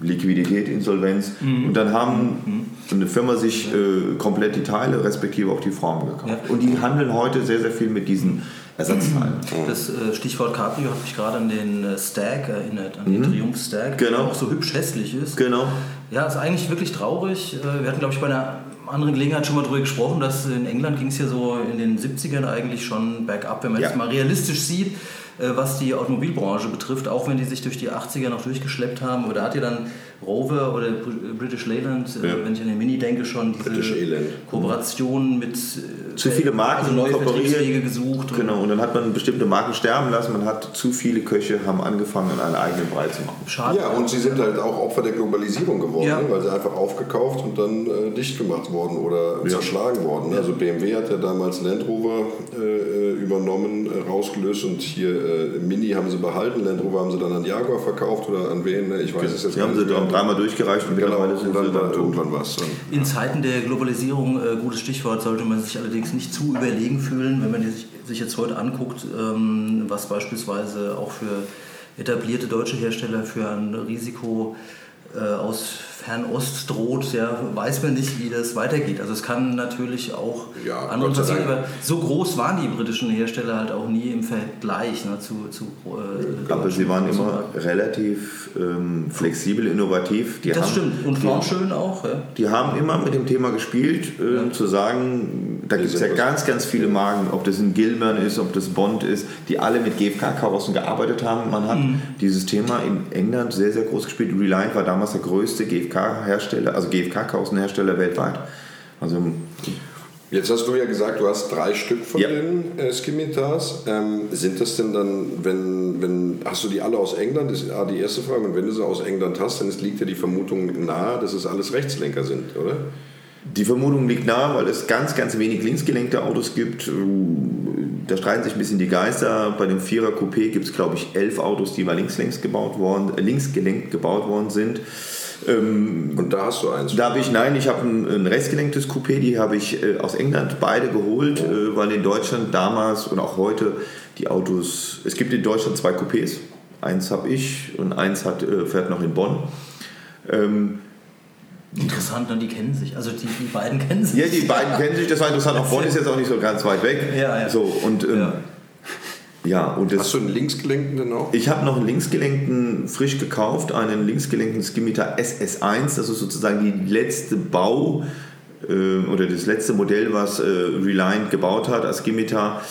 Liquidität, Insolvenz und dann haben eine Firma sich äh, komplett die Teile, respektive auch die Formen gekauft. Ja. Und die handeln heute sehr, sehr viel mit diesen Ersatzteilen. Das äh, Stichwort Cabrio hat mich gerade an den äh, Stag erinnert, an den Triumph Stag, der Genau. auch so hübsch hässlich ist. Genau. Ja, ist eigentlich wirklich traurig. Äh, Wir hatten, glaube ich, bei einer anderen Gelegenheit schon mal darüber gesprochen, dass in England ging es ja so in den 70ern eigentlich schon bergab, wenn man Ja. jetzt mal realistisch sieht, äh, was die Automobilbranche betrifft, auch wenn die sich durch die 80er noch durchgeschleppt haben. Oder hat ja dann Rover oder Br- British Leyland, äh, Ja. wenn ich an den Mini denke, schon diese. Kooperationen mit äh, Zu viele Marken also neue kooperiert. Gesucht. und- Genau, und dann hat man bestimmte Marken sterben lassen. Man hat zu viele Köche, haben angefangen, einen eigenen Brei zu machen. Schade. Ja, und sie sind halt auch Opfer der Globalisierung geworden, Ja. ne? weil sie einfach aufgekauft und dann äh, dicht gemacht worden oder zerschlagen worden. ne? Also BMW hat ja damals Land Rover äh, äh, übernommen, äh, rausgelöst und hier äh, Mini haben sie behalten, Land Rover haben sie dann an Jaguar verkauft oder an wen, ne? ich weiß es jetzt Die haben sie dann dreimal durchgereicht und Genau, mittlerweile sind sie dann dann irgendwann was. Dann. In Zeiten der Globalisierung, äh, gutes Stichwort, sollte man sich allerdings nicht zu überlegen fühlen, wenn man sich, sich jetzt heute anguckt, ähm, was beispielsweise auch für etablierte deutsche Hersteller für ein Risiko äh, aus Fernost droht, ja, weiß man nicht, wie das weitergeht. Also es kann natürlich auch Ja, sei passieren, aber so groß waren die britischen Hersteller halt auch nie im Vergleich ne, zu, zu äh, Aber sie waren immer relativ ähm, flexibel, innovativ. Die Das haben, stimmt. Und formschön auch. Ja. die haben immer mit dem Thema gespielt, äh, zu sagen, da gibt es ja ganz, ganz viele Marken, ob das ein Gilman ist, ob das Bond ist, die alle mit GFK-Karossen gearbeitet haben. Man hat dieses Thema in England sehr, sehr groß gespielt. Reliant war damals der größte GFK-Hersteller, also GFK-Karossenhersteller weltweit. Also Jetzt hast du ja gesagt, du hast drei Stück von Ja. den äh, Skimitars. Ähm, sind das denn dann, wenn, wenn, hast du die alle aus England? Das ist A, die erste Frage. Und wenn du sie aus England hast, dann liegt ja die Vermutung nahe, dass es alles Rechtslenker sind, oder? Die Vermutung liegt nahe, weil es ganz, ganz wenig linksgelenkte Autos gibt. Da streiten sich ein bisschen die Geister. Bei dem Vierer Coupé gibt es, glaube ich, elf Autos, die mal linkslenks gebaut worden, äh, linksgelenkt gebaut worden sind. Ähm, Und da hast du eins. da habe ich, nein, ich habe ein, ein rechtsgelenktes Coupé, die habe ich äh, aus England beide geholt, äh, weil in Deutschland damals und auch heute die Autos, es gibt in Deutschland zwei Coupés, eins habe ich und eins hat, äh, fährt noch in Bonn. Ähm, Interessant, und die kennen sich. Also die, die beiden kennen sich. ja, die beiden kennen sich, das war interessant, auch Bonn ist jetzt auch nicht so ganz weit weg. Ja, ja. So, und ähm, Ja. Ja. und das, Hast du einen linksgelenkten denn auch? Ich habe noch einen linksgelenkten frisch gekauft, einen linksgelenkten Skimitar SS1. Das ist sozusagen die letzte Bau äh, oder das letzte Modell, was äh, Reliant gebaut hat als Skimitar.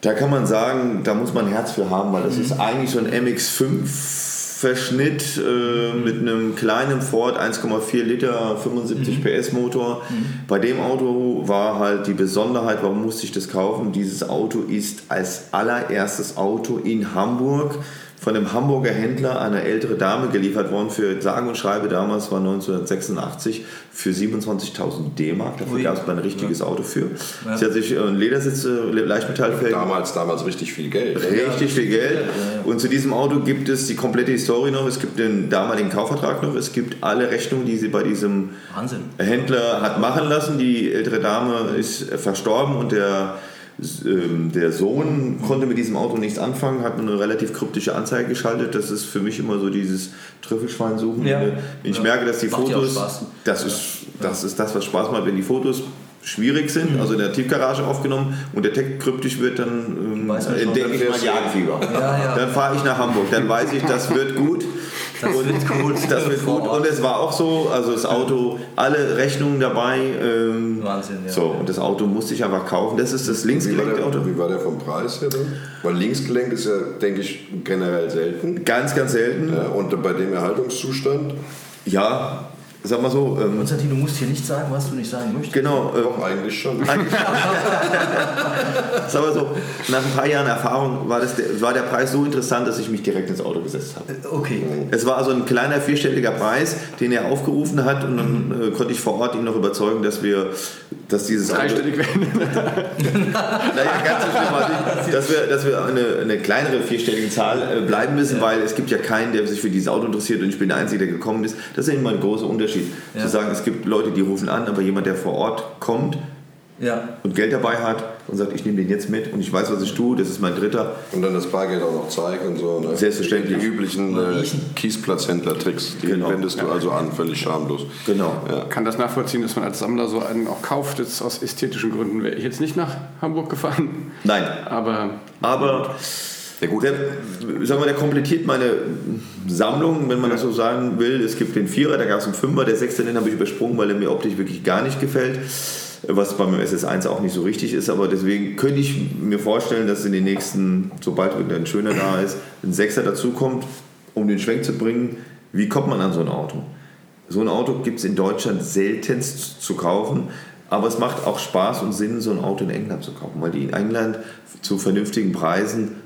Da kann man sagen, da muss man ein Herz für haben, weil das ist eigentlich so ein MX5 Verschnitt äh, mit einem kleinen Ford 1,4 Liter 75 PS Motor. Bei dem Auto war halt die Besonderheit, warum musste ich das kaufen? Dieses Auto ist als allererstes Auto in Hamburg von einem Hamburger Händler einer ältere Dame geliefert worden für sagen und schreibe damals war 1986 für 27.000 D-Mark. Dafür gab es mal ein richtiges Auto für. Ja. Sie hat sich äh, einen Ledersitz, äh, Leichtmetallfelgen Damals, damals richtig viel Geld. Richtig viel Geld. Und zu diesem Auto gibt es die komplette Historie noch. Es gibt den damaligen Kaufvertrag noch. Es gibt alle Rechnungen, die sie bei diesem Wahnsinn. Händler hat machen lassen. Die ältere Dame ist verstorben und der, der Sohn konnte mit diesem Auto nichts anfangen, hat eine relativ kryptische Anzeige geschaltet. Das ist für mich immer so dieses Trüffelschwein suchen. Ja. Ich Ja. merke, dass die Macht ja Fotos, das ist, das ist das, was Spaß macht, wenn die Fotos schwierig sind, also in der Tiefgarage aufgenommen und der Text kryptisch wird, dann ähm, schon, entdecke ich mein fährst du- Jagdfieber. Ja, ja. Dann fahre ich nach Hamburg, dann weiß ich, das wird gut. Das und wird gut. Das wird gut. Und es war auch so, also das Auto, alle Rechnungen dabei. Ähm, Wahnsinn, ja. So, und das Auto musste ich einfach kaufen. Das ist das linksgelenkte Auto. wie war der vom Preis her dann? Weil linksgelenkt ist ja, denke ich, generell selten. Ganz, ganz selten. Ja, und bei dem Erhaltungszustand, Ja, sag mal so. Ähm, Konstantin, du musst hier nicht sagen, was du nicht sagen möchtest. genau. Ähm, doch eigentlich schon. Sag mal so, nach ein paar Jahren Erfahrung war, das der, war der Preis so interessant, dass ich mich direkt ins Auto gesetzt habe. Okay. Es war also ein kleiner vierstelliger Preis, den er aufgerufen hat und dann äh, konnte ich vor Ort ihn noch überzeugen, dass wir, dass dieses Auto, Dreistellig werden. naja, ganz so schlimm war es nicht, dass wir, dass wir eine, eine kleinere vierstellige Zahl äh, bleiben müssen, weil es gibt ja keinen, der sich für dieses Auto interessiert und ich bin der Einzige, der gekommen ist. Das ist immer ein großer Unterschied. Ja. Zu sagen, es gibt Leute, die rufen an, aber jemand, der vor Ort kommt Ja. und Geld dabei hat und sagt, ich nehme den jetzt mit und ich weiß, was ich tue, das ist mein dritter. Und dann das Bargeld auch noch zeigen und so. Ne? Selbstverständlich. Die üblichen äh. Kiesplatzhändler-Tricks, die Genau. wendest du also an, völlig schamlos. Genau. Ja. kann das nachvollziehen, dass man als Sammler so einen auch kauft. Jetzt aus ästhetischen Gründen wäre ich jetzt nicht nach Hamburg gefahren. Nein, Aber aber Ja, gut. Der, sagen wir, der komplettiert meine Sammlung, wenn man das so sagen will. Es gibt den Vierer, da gab es einen Fünfer, der Sechste, den habe ich übersprungen, weil er mir optisch wirklich gar nicht gefällt. Was beim SS1 auch nicht so richtig ist, aber deswegen könnte ich mir vorstellen, dass in den nächsten, sobald ein schöner da ist, ein Sechser dazukommt, um den Schwenk zu bringen. Wie kommt man an so ein Auto? So ein Auto gibt es in Deutschland seltenst zu kaufen, aber es macht auch Spaß und Sinn, so ein Auto in England zu kaufen, weil die in England zu vernünftigen Preisen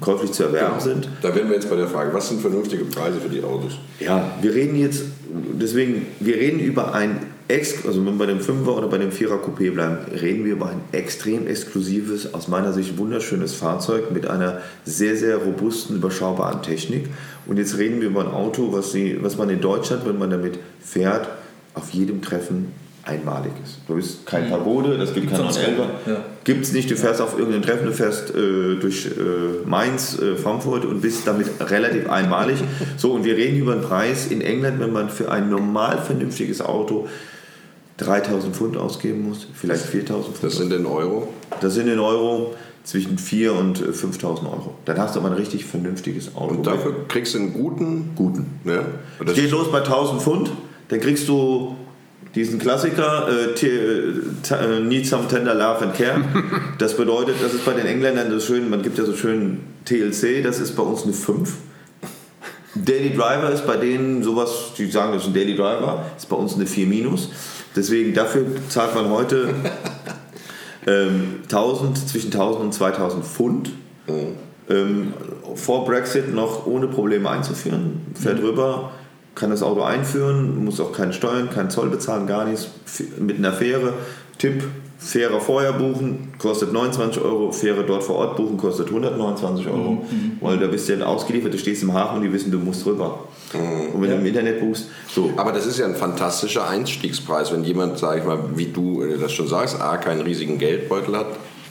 käuflich zu erwerben sind. Da wären wir jetzt bei der Frage, was sind vernünftige Preise für die Autos? Ja, wir reden jetzt, deswegen, wir reden über ein, Ex, also wenn wir bei dem Fünfer oder bei dem Vierer Coupé bleiben, reden wir über ein extrem exklusives, aus meiner Sicht wunderschönes Fahrzeug mit einer sehr, sehr robusten, überschaubaren Technik. Und jetzt reden wir über ein Auto, was, sie, was man in Deutschland, wenn man damit fährt, auf jedem Treffen einmalig ist. Du bist kein Pagode, das gibt kein sonst 911. keine, ja. Gibt es nicht, du fährst auf irgendein Treffen, du fährst äh, durch äh, Mainz, äh, Frankfurt und bist damit relativ einmalig. So, und wir reden über einen Preis in England, wenn man für ein normal vernünftiges Auto 3000 Pfund ausgeben muss, vielleicht 4000 Pfund. Das sind in Euro. das sind in Euro zwischen 4 und äh, 5000 Euro. Dann hast du aber ein richtig vernünftiges Auto. Und dafür kriegst du einen guten. guten. Ja? Das geht los bei 1000 Pfund, dann kriegst du diesen Klassiker, äh, äh, äh, Need some tender love and care. Das bedeutet, das ist bei den Engländern das schön, man gibt ja so schön TLC, das ist bei uns eine 5. Daily Driver ist bei denen sowas, die sagen, das ist ein Daily Driver, ist bei uns eine 4 minus. Deswegen dafür zahlt man heute ähm, 1000, zwischen 1000 und 2000 Pfund. Ähm, vor Brexit noch ohne Probleme einzuführen. Fährt rüber, kann das Auto einführen, muss auch keine Steuern, keinen Zoll bezahlen, gar nichts. Mit einer Fähre, Tipp, Fähre vorher buchen, kostet 29 Euro, Fähre dort vor Ort buchen, kostet 129 Euro. Mhm. Weil da bist du dann ausgeliefert, du stehst im Hafen und die wissen, du musst rüber. Und wenn du im Internet buchst, so. Aber das ist ja ein fantastischer Einstiegspreis, wenn jemand, sag ich mal, wie du das schon sagst, A, keinen riesigen Geldbeutel hat,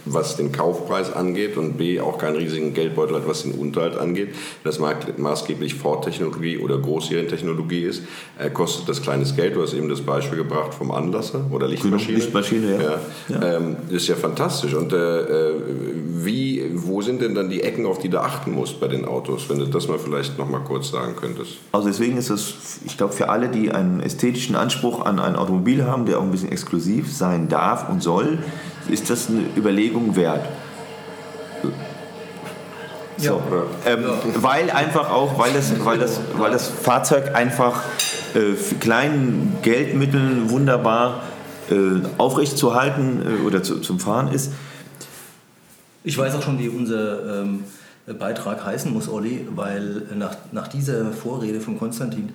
was den Kaufpreis angeht und B, auch keinen riesigen Geldbeutel hat, was den Unterhalt angeht. Das maßgeblich Ford-Technologie oder Großserientechnologie ist, äh, kostet das kleines Geld. Du hast eben das Beispiel gebracht vom Anlasser oder Lichtmaschine. Lichtmaschine, ja. ja. Ähm, ist ja fantastisch. Und äh, wie, wo sind denn dann die Ecken, auf die du achten musst bei den Autos, wenn du das mal vielleicht noch mal kurz sagen könntest? Also deswegen ist es, ich glaube, für alle, die einen ästhetischen Anspruch an ein Automobil haben, der auch ein bisschen exklusiv sein darf und soll, ist das eine Überlegung wert. So. Ähm, Weil einfach auch, weil das, weil das, weil das Fahrzeug einfach äh, für kleinen Geldmitteln wunderbar äh, aufrecht zu halten äh, oder zu, zum Fahren ist. Ich weiß auch schon, wie unser ähm, Beitrag heißen muss, Olli, weil nach, nach dieser Vorrede von Konstantin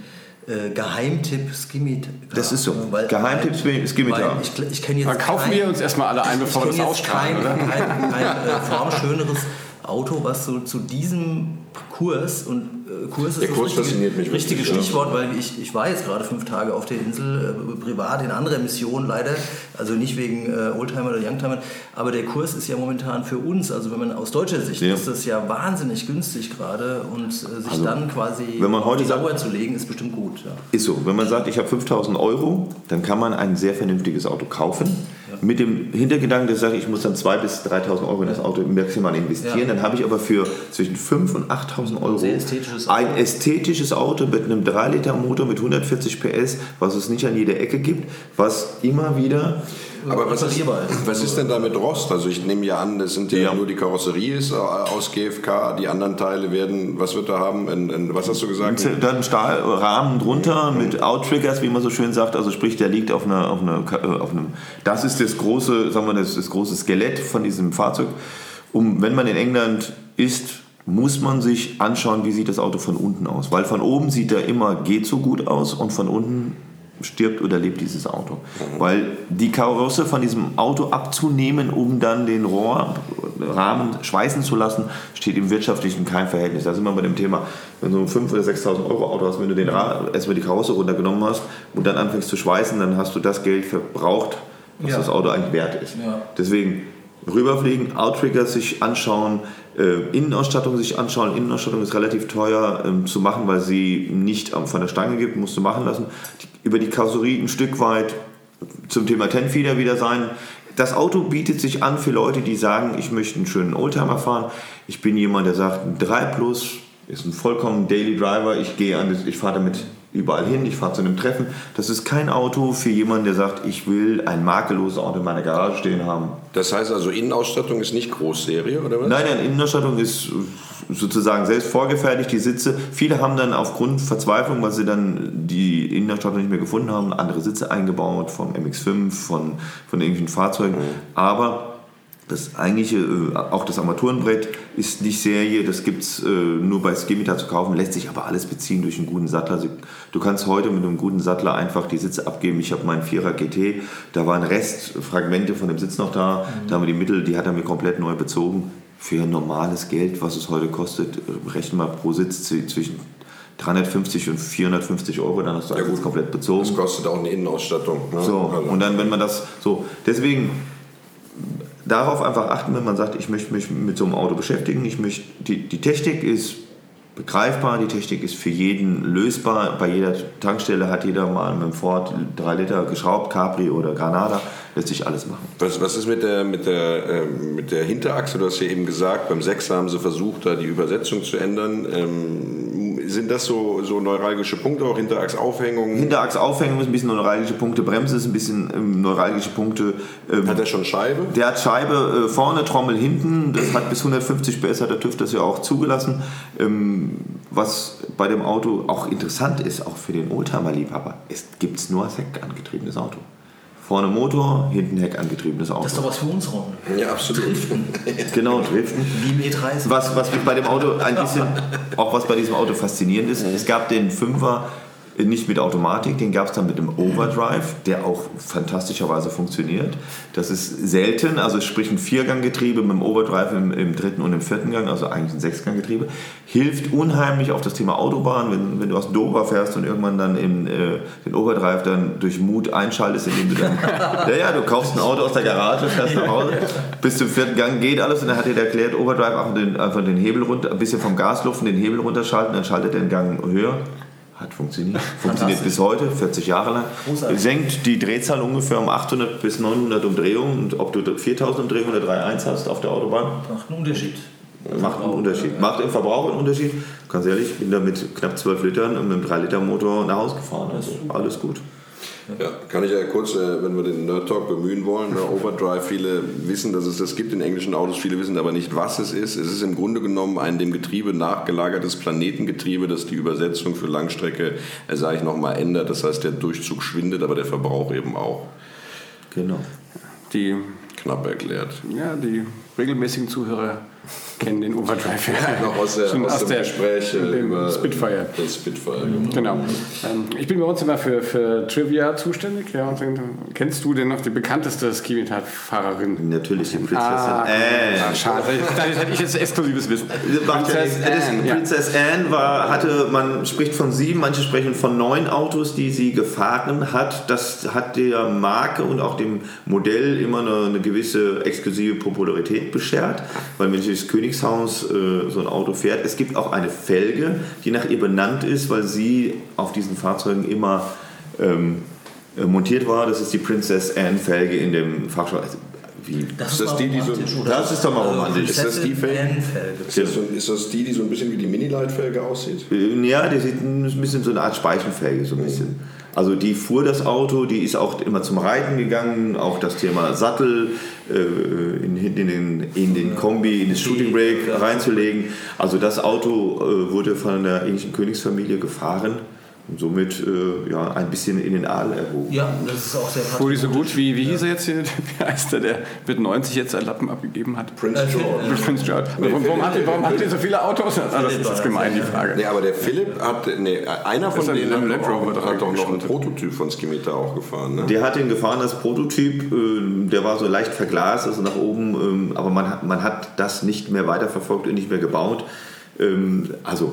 äh, Geheimtipp Skimitar. Das ist so. Weil, Geheimtipp Skimitar. Ich, ich kenne jetzt Dann kaufen kein- wir uns erstmal alle ein, bevor wir jetzt ausstrahlen, kein, oder? kein, kein äh, formschöneres Auto, was so zu diesem Kurs und Kurs ist Der das Kurs richtige, fasziniert mich richtige wirklich. Stichwort, weil ich, ich war jetzt gerade fünf Tage auf der Insel, äh, privat in anderer Mission leider, also nicht wegen äh, Oldtimer oder Youngtimer, aber der Kurs ist ja momentan für uns, also wenn man aus deutscher Sicht, Ja. ist das ja wahnsinnig günstig gerade und äh, sich Also, dann quasi wenn man heute die sagt- Lauer zu legen, ist bestimmt gut. Ja. Ist so, wenn man sagt, ich habe 5000 Euro, dann kann man ein sehr vernünftiges Auto kaufen. Mit dem Hintergedanken, dass ich sage, ich muss dann 2.000 bis 3.000 Euro in das Auto maximal investieren. Ja. Dann habe ich aber für zwischen 5.000 und 8.000 Euro ästhetisches ein Auto. ästhetisches Auto mit einem 3-Liter-Motor mit 140 PS, was es nicht an jeder Ecke gibt, was immer wieder Aber was ist, was ist denn da mit Rost? Also ich nehme ja an, das sind ja, nur die Karosserie ist äh, aus GFK, die anderen Teile werden, was wird er haben? Ein, ein, was hast du gesagt? Dann ein Stahlrahmen drunter mit Outriggers, wie man so schön sagt. Also sprich, der liegt auf, einer, auf, einer, äh, auf einem. Das ist das große, sagen wir, das, das große Skelett von diesem Fahrzeug. Um, wenn man in England ist, muss man sich anschauen, wie sieht das Auto von unten aus. Weil von oben sieht er immer geht so gut aus und von unten stirbt oder lebt dieses Auto. Weil die Karosse von diesem Auto abzunehmen, um dann den Rohrrahmen schweißen zu lassen, steht im wirtschaftlichen kein Verhältnis. Da sind wir bei dem Thema, wenn du ein 5.000 oder 6.000 Euro Auto hast, wenn du den Ra erstmal die Karosse runtergenommen hast und dann anfängst zu schweißen, dann hast du das Geld verbraucht, was Ja. das Auto eigentlich wert ist. Ja. Deswegen rüberfliegen, Outriggers sich anschauen, äh, Innenausstattung sich anschauen. Innenausstattung ist relativ teuer ähm, zu machen, weil sie nicht ähm, von der Stange gibt, musst du machen lassen. Die, über die Karosserie ein Stück weit zum Thema Tenfeeder wieder sein. Das Auto bietet sich an für Leute, die sagen, ich möchte einen schönen Oldtimer fahren. Ich bin jemand, der sagt, ein 3 Plus ist ein vollkommen Daily Driver. Ich gehe an, ich fahre damit überall hin, ich fahre zu einem Treffen. Das ist kein Auto für jemanden, der sagt, ich will ein makelloses Auto in meiner Garage stehen haben. Das heißt also, Innenausstattung ist nicht Großserie, oder was? Nein, nein, Innenausstattung ist sozusagen selbst vorgefertigt, die Sitze. Viele haben dann aufgrund Verzweiflung, weil sie dann die Innenausstattung nicht mehr gefunden haben, andere Sitze eingebaut vom MX5, von, von irgendwelchen Fahrzeugen. Aber das eigentliche, äh, auch das Armaturenbrett ist nicht Serie, das gibt es äh, nur bei Skimitar zu kaufen, lässt sich aber alles beziehen durch einen guten Sattler. Also, du kannst heute mit einem guten Sattler einfach die Sitze abgeben. Ich habe meinen 4er GT, da waren Restfragmente von dem Sitz noch da, da haben wir die Mittel, die hat er mir komplett neu bezogen. Für normales Geld, was es heute kostet, äh, rechnen wir pro Sitz zwischen 350 und 450 Euro, dann hast du alles komplett bezogen. Das kostet auch eine Innenausstattung. Ne? So, Also- und dann, wenn man das so, deswegen darauf einfach achten, wenn man sagt, ich möchte mich mit so einem Auto beschäftigen, ich möchte, die, die Technik ist begreifbar, die Technik ist für jeden lösbar, bei jeder Tankstelle hat jeder mal mit dem Ford 3 Liter geschraubt, Capri oder Granada, lässt sich alles machen. Was, was ist mit der, mit, der, ähm, mit der Hinterachse? Du hast ja eben gesagt, beim 6 haben sie versucht, da die Übersetzung zu ändern. Ähm, sind das so, so neuralgische Punkte, auch Hinterachsaufhängungen? Hinterachsaufhängung ist ein bisschen neuralgische Punkte, Bremse ist ein bisschen ähm, neuralgische Punkte. Ähm, Hat er schon Scheibe? Der hat Scheibe äh, vorne, Trommel hinten. Das hat bis 150 PS, hat der TÜV das ja auch zugelassen. Ähm, was bei dem Auto auch interessant ist, auch für den Oldtimer-Liebhaber, es gibt nur Heck angetriebenes Auto. Vorne Motor, hinten Heck angetriebenes Auto. Das ist doch was für uns, Ron. Ja, absolut. genau, Driften. Wie im E30. Was, was mich bei dem Auto ein bisschen, auch was bei diesem Auto faszinierend ist, es gab den 5er nicht mit Automatik, den gab es dann mit dem Overdrive, der auch fantastischerweise funktioniert. Das ist selten, also sprich ein Vierganggetriebe mit dem Overdrive im, im, dritten und im vierten Gang, also eigentlich ein Sechsganggetriebe, hilft unheimlich auf das Thema Autobahn, wenn, wenn du aus Dover fährst und irgendwann dann in, äh, den Overdrive dann durch Mut einschaltest, indem du dann, ja, ja, du kaufst ein Auto aus der Garage, fährst nach Hause, bis zum vierten Gang geht alles und dann hat er erklärt, Overdrive einfach den, einfach den Hebel runter, ein bisschen vom Gas luften, den Hebel runterschalten, dann schaltet er den Gang höher hat funktioniert. Funktioniert bis heute, 40 Jahre lang. Großartig. Senkt die Drehzahl ungefähr um 800 bis 900 Umdrehungen. Und ob du 4000 Umdrehungen oder 3.1 hast auf der Autobahn. Macht einen Unterschied. Macht einen Unterschied. Macht im Verbrauch einen Unterschied. Ganz ehrlich, ich bin da mit knapp 12 Litern und mit einem 3-Liter-Motor nach Hause gefahren. Also alles gut. Ja, kann ich ja kurz, äh, wenn wir den Nerd Talk bemühen wollen, ne, Overdrive, viele wissen, dass es das gibt in englischen Autos, viele wissen aber nicht, was es ist. Es ist im Grunde genommen ein dem Getriebe nachgelagertes Planetengetriebe, das die Übersetzung für Langstrecke, äh, sage ich nochmal, ändert. Das heißt, der Durchzug schwindet, aber der Verbrauch eben auch. Genau. Die, Knapp erklärt. Ja, die regelmäßigen Zuhörer kennen den Overdrive ja. Noch aus, der, Schon aus, aus dem Gespräch über Spitfire. Den Spitfire, genau. genau. Ähm, ich bin bei uns immer für, für Trivia zuständig. Ja, und kennst du denn noch die bekannteste Skimitat-Fahrerin? Natürlich, die Prinzessin ah, Anne. Ah, schade. Da hätte ich jetzt exklusives Wissen. Princess Anne. ja. Princess Anne war, hatte, man spricht von sieben, manche sprechen von neun Autos, die sie gefahren hat. Das hat der Marke und auch dem Modell immer eine, eine gewisse exklusive Popularität beschert, weil wenn ich das Königshaus äh, so ein Auto fährt, es gibt auch eine Felge, die nach ihr benannt ist, weil sie auf diesen Fahrzeugen immer ähm, äh, montiert war. Das ist die Princess Anne Felge in dem Fachschau. Wie? Das ist das die, die so, Das ist doch mal Also romantisch. Ist das die Felge? Felge. Ist das, so, ist das die, die so ein bisschen wie die Mini-Light-Felge aussieht? Äh, Ja, die sieht ein bisschen so eine Art Speichenfelge, so ein bisschen. Also die fuhr das Auto, die ist auch immer zum Reiten gegangen, auch das Thema Sattel äh, in, in, den, in den Kombi, in das Shooting Brake reinzulegen. Also das Auto äh, wurde von der englischen Königsfamilie gefahren und somit äh, ja, ein bisschen in den Adel erhoben. Ja, das ist auch sehr Fuhr die so gut wie, wie hieß er jetzt hier? Wie heißt der, der mit 90 jetzt seinen Lappen abgegeben hat? Prince Äh, George. Prince George. Warum, warum, hat, die- warum hat die so viele Autos? Ah, das ist jetzt gemein, die Frage. Nee, aber der Philipp hat, nee, einer von denen hat, Land Rover hat doch noch einen? Prototyp von Skimitar auch gefahren. Ne? Der hat den gefahren als Prototyp, äh, der war so leicht verglast, also nach oben, ähm, aber man hat, man hat das nicht mehr weiterverfolgt und nicht mehr gebaut. Ähm, Also,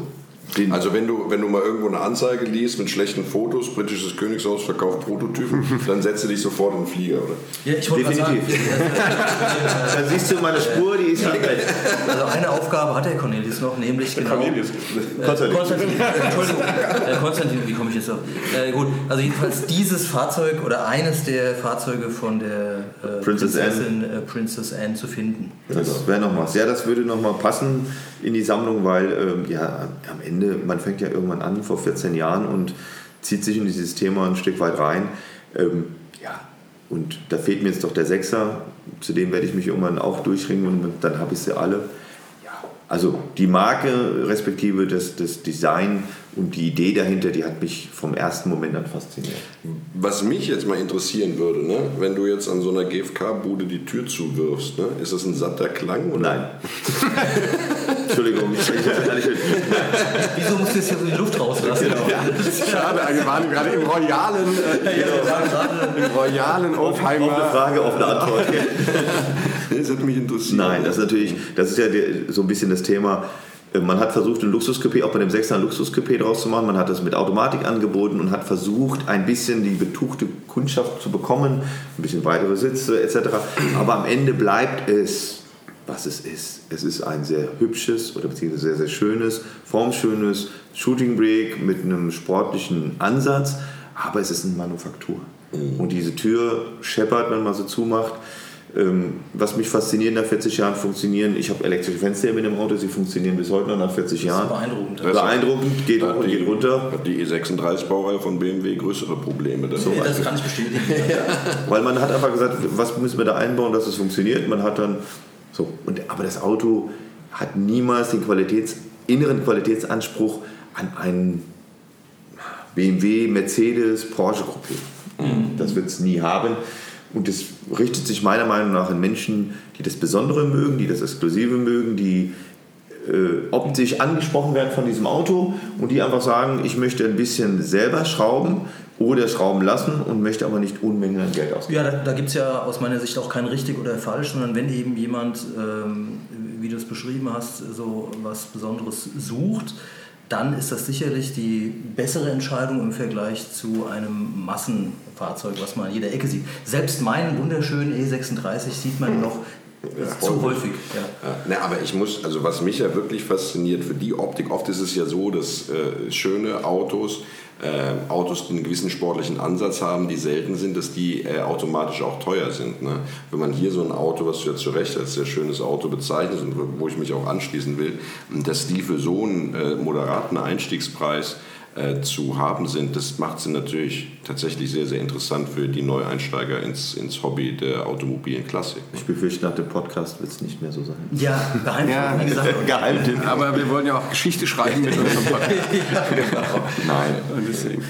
den, Also wenn du, wenn du mal irgendwo eine Anzeige liest mit schlechten Fotos, britisches Königshaus verkauft Prototypen, dann setzt du dich sofort in den Flieger, oder? Ja, ich wollte Definitiv. dann siehst du meine Spur, die ist nicht weg. also eine Aufgabe hat der Cornelius noch, nämlich genau. Cornelius. Äh, Konstantin. Konstantin, Entschuldigung, äh, Konstantin, wie komme ich jetzt auf? Äh, gut, also jedenfalls dieses Fahrzeug oder eines der Fahrzeuge von der äh, Princess Prinzessin äh, Princess Anne zu finden. Das wäre noch was. Ja, das würde noch mal passen in die Sammlung, weil ähm, ja, am Ende, man fängt ja irgendwann an vor 14 Jahren und zieht sich in dieses Thema ein Stück weit rein. Ähm, ja, und da fehlt mir jetzt doch der Sechser, zu dem werde ich mich irgendwann auch durchringen und dann habe ich sie alle. Ja, also die Marke respektive das, das Design und die Idee dahinter, die hat mich vom ersten Moment an fasziniert. Was mich jetzt mal interessieren würde, ne? wenn du jetzt an so einer GFK-Bude die Tür zuwirfst, ne? ist das ein satter Klang? Oder? Nein. Entschuldigung, ich spreche jetzt ehrlich. Wieso musst du jetzt hier so die Luft rauslassen? Schade, wir waren gerade im royalen, äh, im royalen Offene Oldtimer. Frage, offene Antwort. Das hat mich interessiert. Nein, das ist natürlich, das ist ja so ein bisschen das Thema. äh, Man hat versucht, ein Luxuscoupé, auch bei dem 6er ein Luxuscoupé draus zu machen. Man hat das mit Automatik angeboten und hat versucht, ein bisschen die betuchte Kundschaft zu bekommen, ein bisschen weitere Sitze etc. Aber am Ende bleibt es, was es ist. Es ist ein sehr hübsches oder beziehungsweise sehr, sehr schönes, formschönes Shooting Brake mit einem sportlichen Ansatz, aber es ist eine Manufaktur. Und diese Tür scheppert, wenn man sie zumacht. Ähm, was mich fasziniert, nach 40 Jahren funktionieren, ich habe elektrische Fenster mit dem Auto, sie funktionieren bis heute noch nach 40 Jahren. beeindruckend. Beeindruckend, geht hoch hat und die, geht runter. hat die E36-Baureihe von BMW größere Probleme. Das Nee, das kann ich bestätigen. Weil man hat einfach gesagt, was müssen wir da einbauen, dass es funktioniert. Man hat dann so, und, aber das Auto hat niemals den Qualitäts, inneren Qualitätsanspruch an einen BMW, Mercedes, Porsche Coupé. Das wird es nie haben. Und es richtet sich meiner Meinung nach an Menschen, die das Besondere mögen, die das Exklusive mögen, die äh, optisch angesprochen werden von diesem Auto und die einfach sagen, ich möchte ein bisschen selber schrauben oder schrauben lassen und möchte aber nicht Unmengen an Geld ausgeben. Ja, da, da gibt es ja aus meiner Sicht auch kein richtig oder falsch, sondern wenn eben jemand, ähm, wie du es beschrieben hast, so was Besonderes sucht, dann ist das sicherlich die bessere Entscheidung im Vergleich zu einem Massenfahrzeug, was man an jeder Ecke sieht. Selbst meinen wunderschönen E36 sieht man noch ja, zu häufig. Ja. Ja, na, aber ich muss, also was mich ja wirklich fasziniert für die Optik, oft ist es ja so, dass äh, schöne Autos, äh, Autos, die einen gewissen sportlichen Ansatz haben, die selten sind, dass die äh, automatisch auch teuer sind. Ne? Wenn man hier so ein Auto, was du ja zu Recht als sehr schönes Auto bezeichnest und wo ich mich auch anschließen will, dass die für so einen äh, moderaten Einstiegspreis äh, zu haben sind, das macht sie natürlich tatsächlich sehr, sehr interessant für die Neueinsteiger ins, ins Hobby der automobilen Klassik. Ich befürchte, nach dem Podcast wird es nicht mehr so sein. Ja, geheim, ja, wie gesagt. Geheimtipp. Aber wir wollen ja auch Geschichte schreiben mit unserem Podcast. ja, genau. Nein. Und deswegen.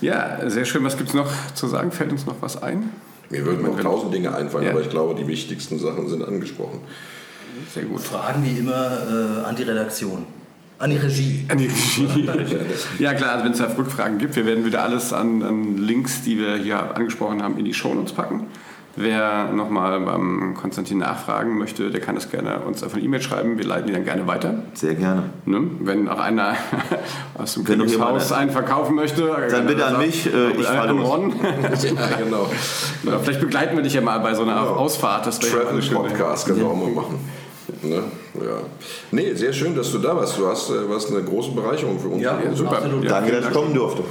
Ja, sehr schön. Was gibt es noch zu sagen? Fällt uns noch was ein? Mir würden noch tausend Dinge einfallen, ja. aber ich glaube, die wichtigsten Sachen sind angesprochen. Sehr gut. Fragen wie immer äh, an die Redaktion. An die Regie. An die Regie. ja klar, also wenn es da Rückfragen gibt, wir werden wieder alles an, an, Links, die wir hier angesprochen haben, in die Shownotes packen. Wer nochmal beim Konstantin nachfragen möchte, der kann das gerne uns auf eine E-Mail schreiben. Wir leiten die dann gerne weiter. Sehr gerne. Ne? Wenn auch einer aus dem Königshaus einen verkaufen möchte, dann bitte an mich. Äh, ich fahre Ron. ja, genau. Ja, vielleicht begleiten wir dich ja mal bei so einer genau. Ausfahrt. Das Travel Podcast können wir auch mal machen. Ne? Ja. Nee, sehr schön, dass du da warst. Du hast, äh, warst eine große Bereicherung für uns. Ja, super. Ja, Danke, dass ich kommen durfte.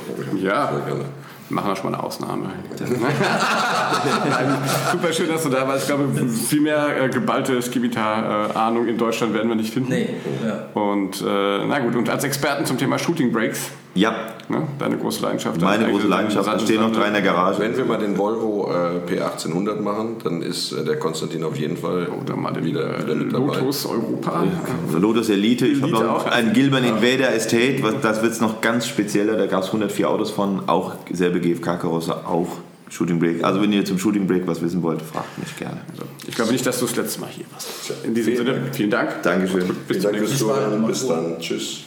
Ja, sehr gerne. Machen wir schon mal eine Ausnahme. Nein, super schön, dass du da warst. Ich glaube, viel mehr äh, geballte Skimitar-Ahnung in Deutschland werden wir nicht finden. Nee. Ja. Und äh, na gut, und als Experten zum Thema Shooting Breaks ja. Ne? Deine große Leidenschaft. Meine große Leidenschaft. Da stehen noch drei in der Garage. Wenn wir mal den Volvo äh, P1800 machen, dann ist äh, der Konstantin auf jeden Fall Oder mal den, wieder, wieder mit dabei. Lotus Europa. Ja. Lotus Elite. Ich habe noch einen Gilbern Invader Estate. Das wird noch ganz spezieller. Da gab es 104 Autos von. Auch selbe GFK-Karosse. Auch Shooting Break. Also wenn ihr zum Shooting Break was wissen wollt, fragt mich gerne. Also, ich glaube nicht, dass du das letzte Mal hier warst. In diesem vielen Sinne, Dank. vielen Dank. Dankeschön. Bis, Vielen Dank fürs Zuhören. Bis dann. Tschüss.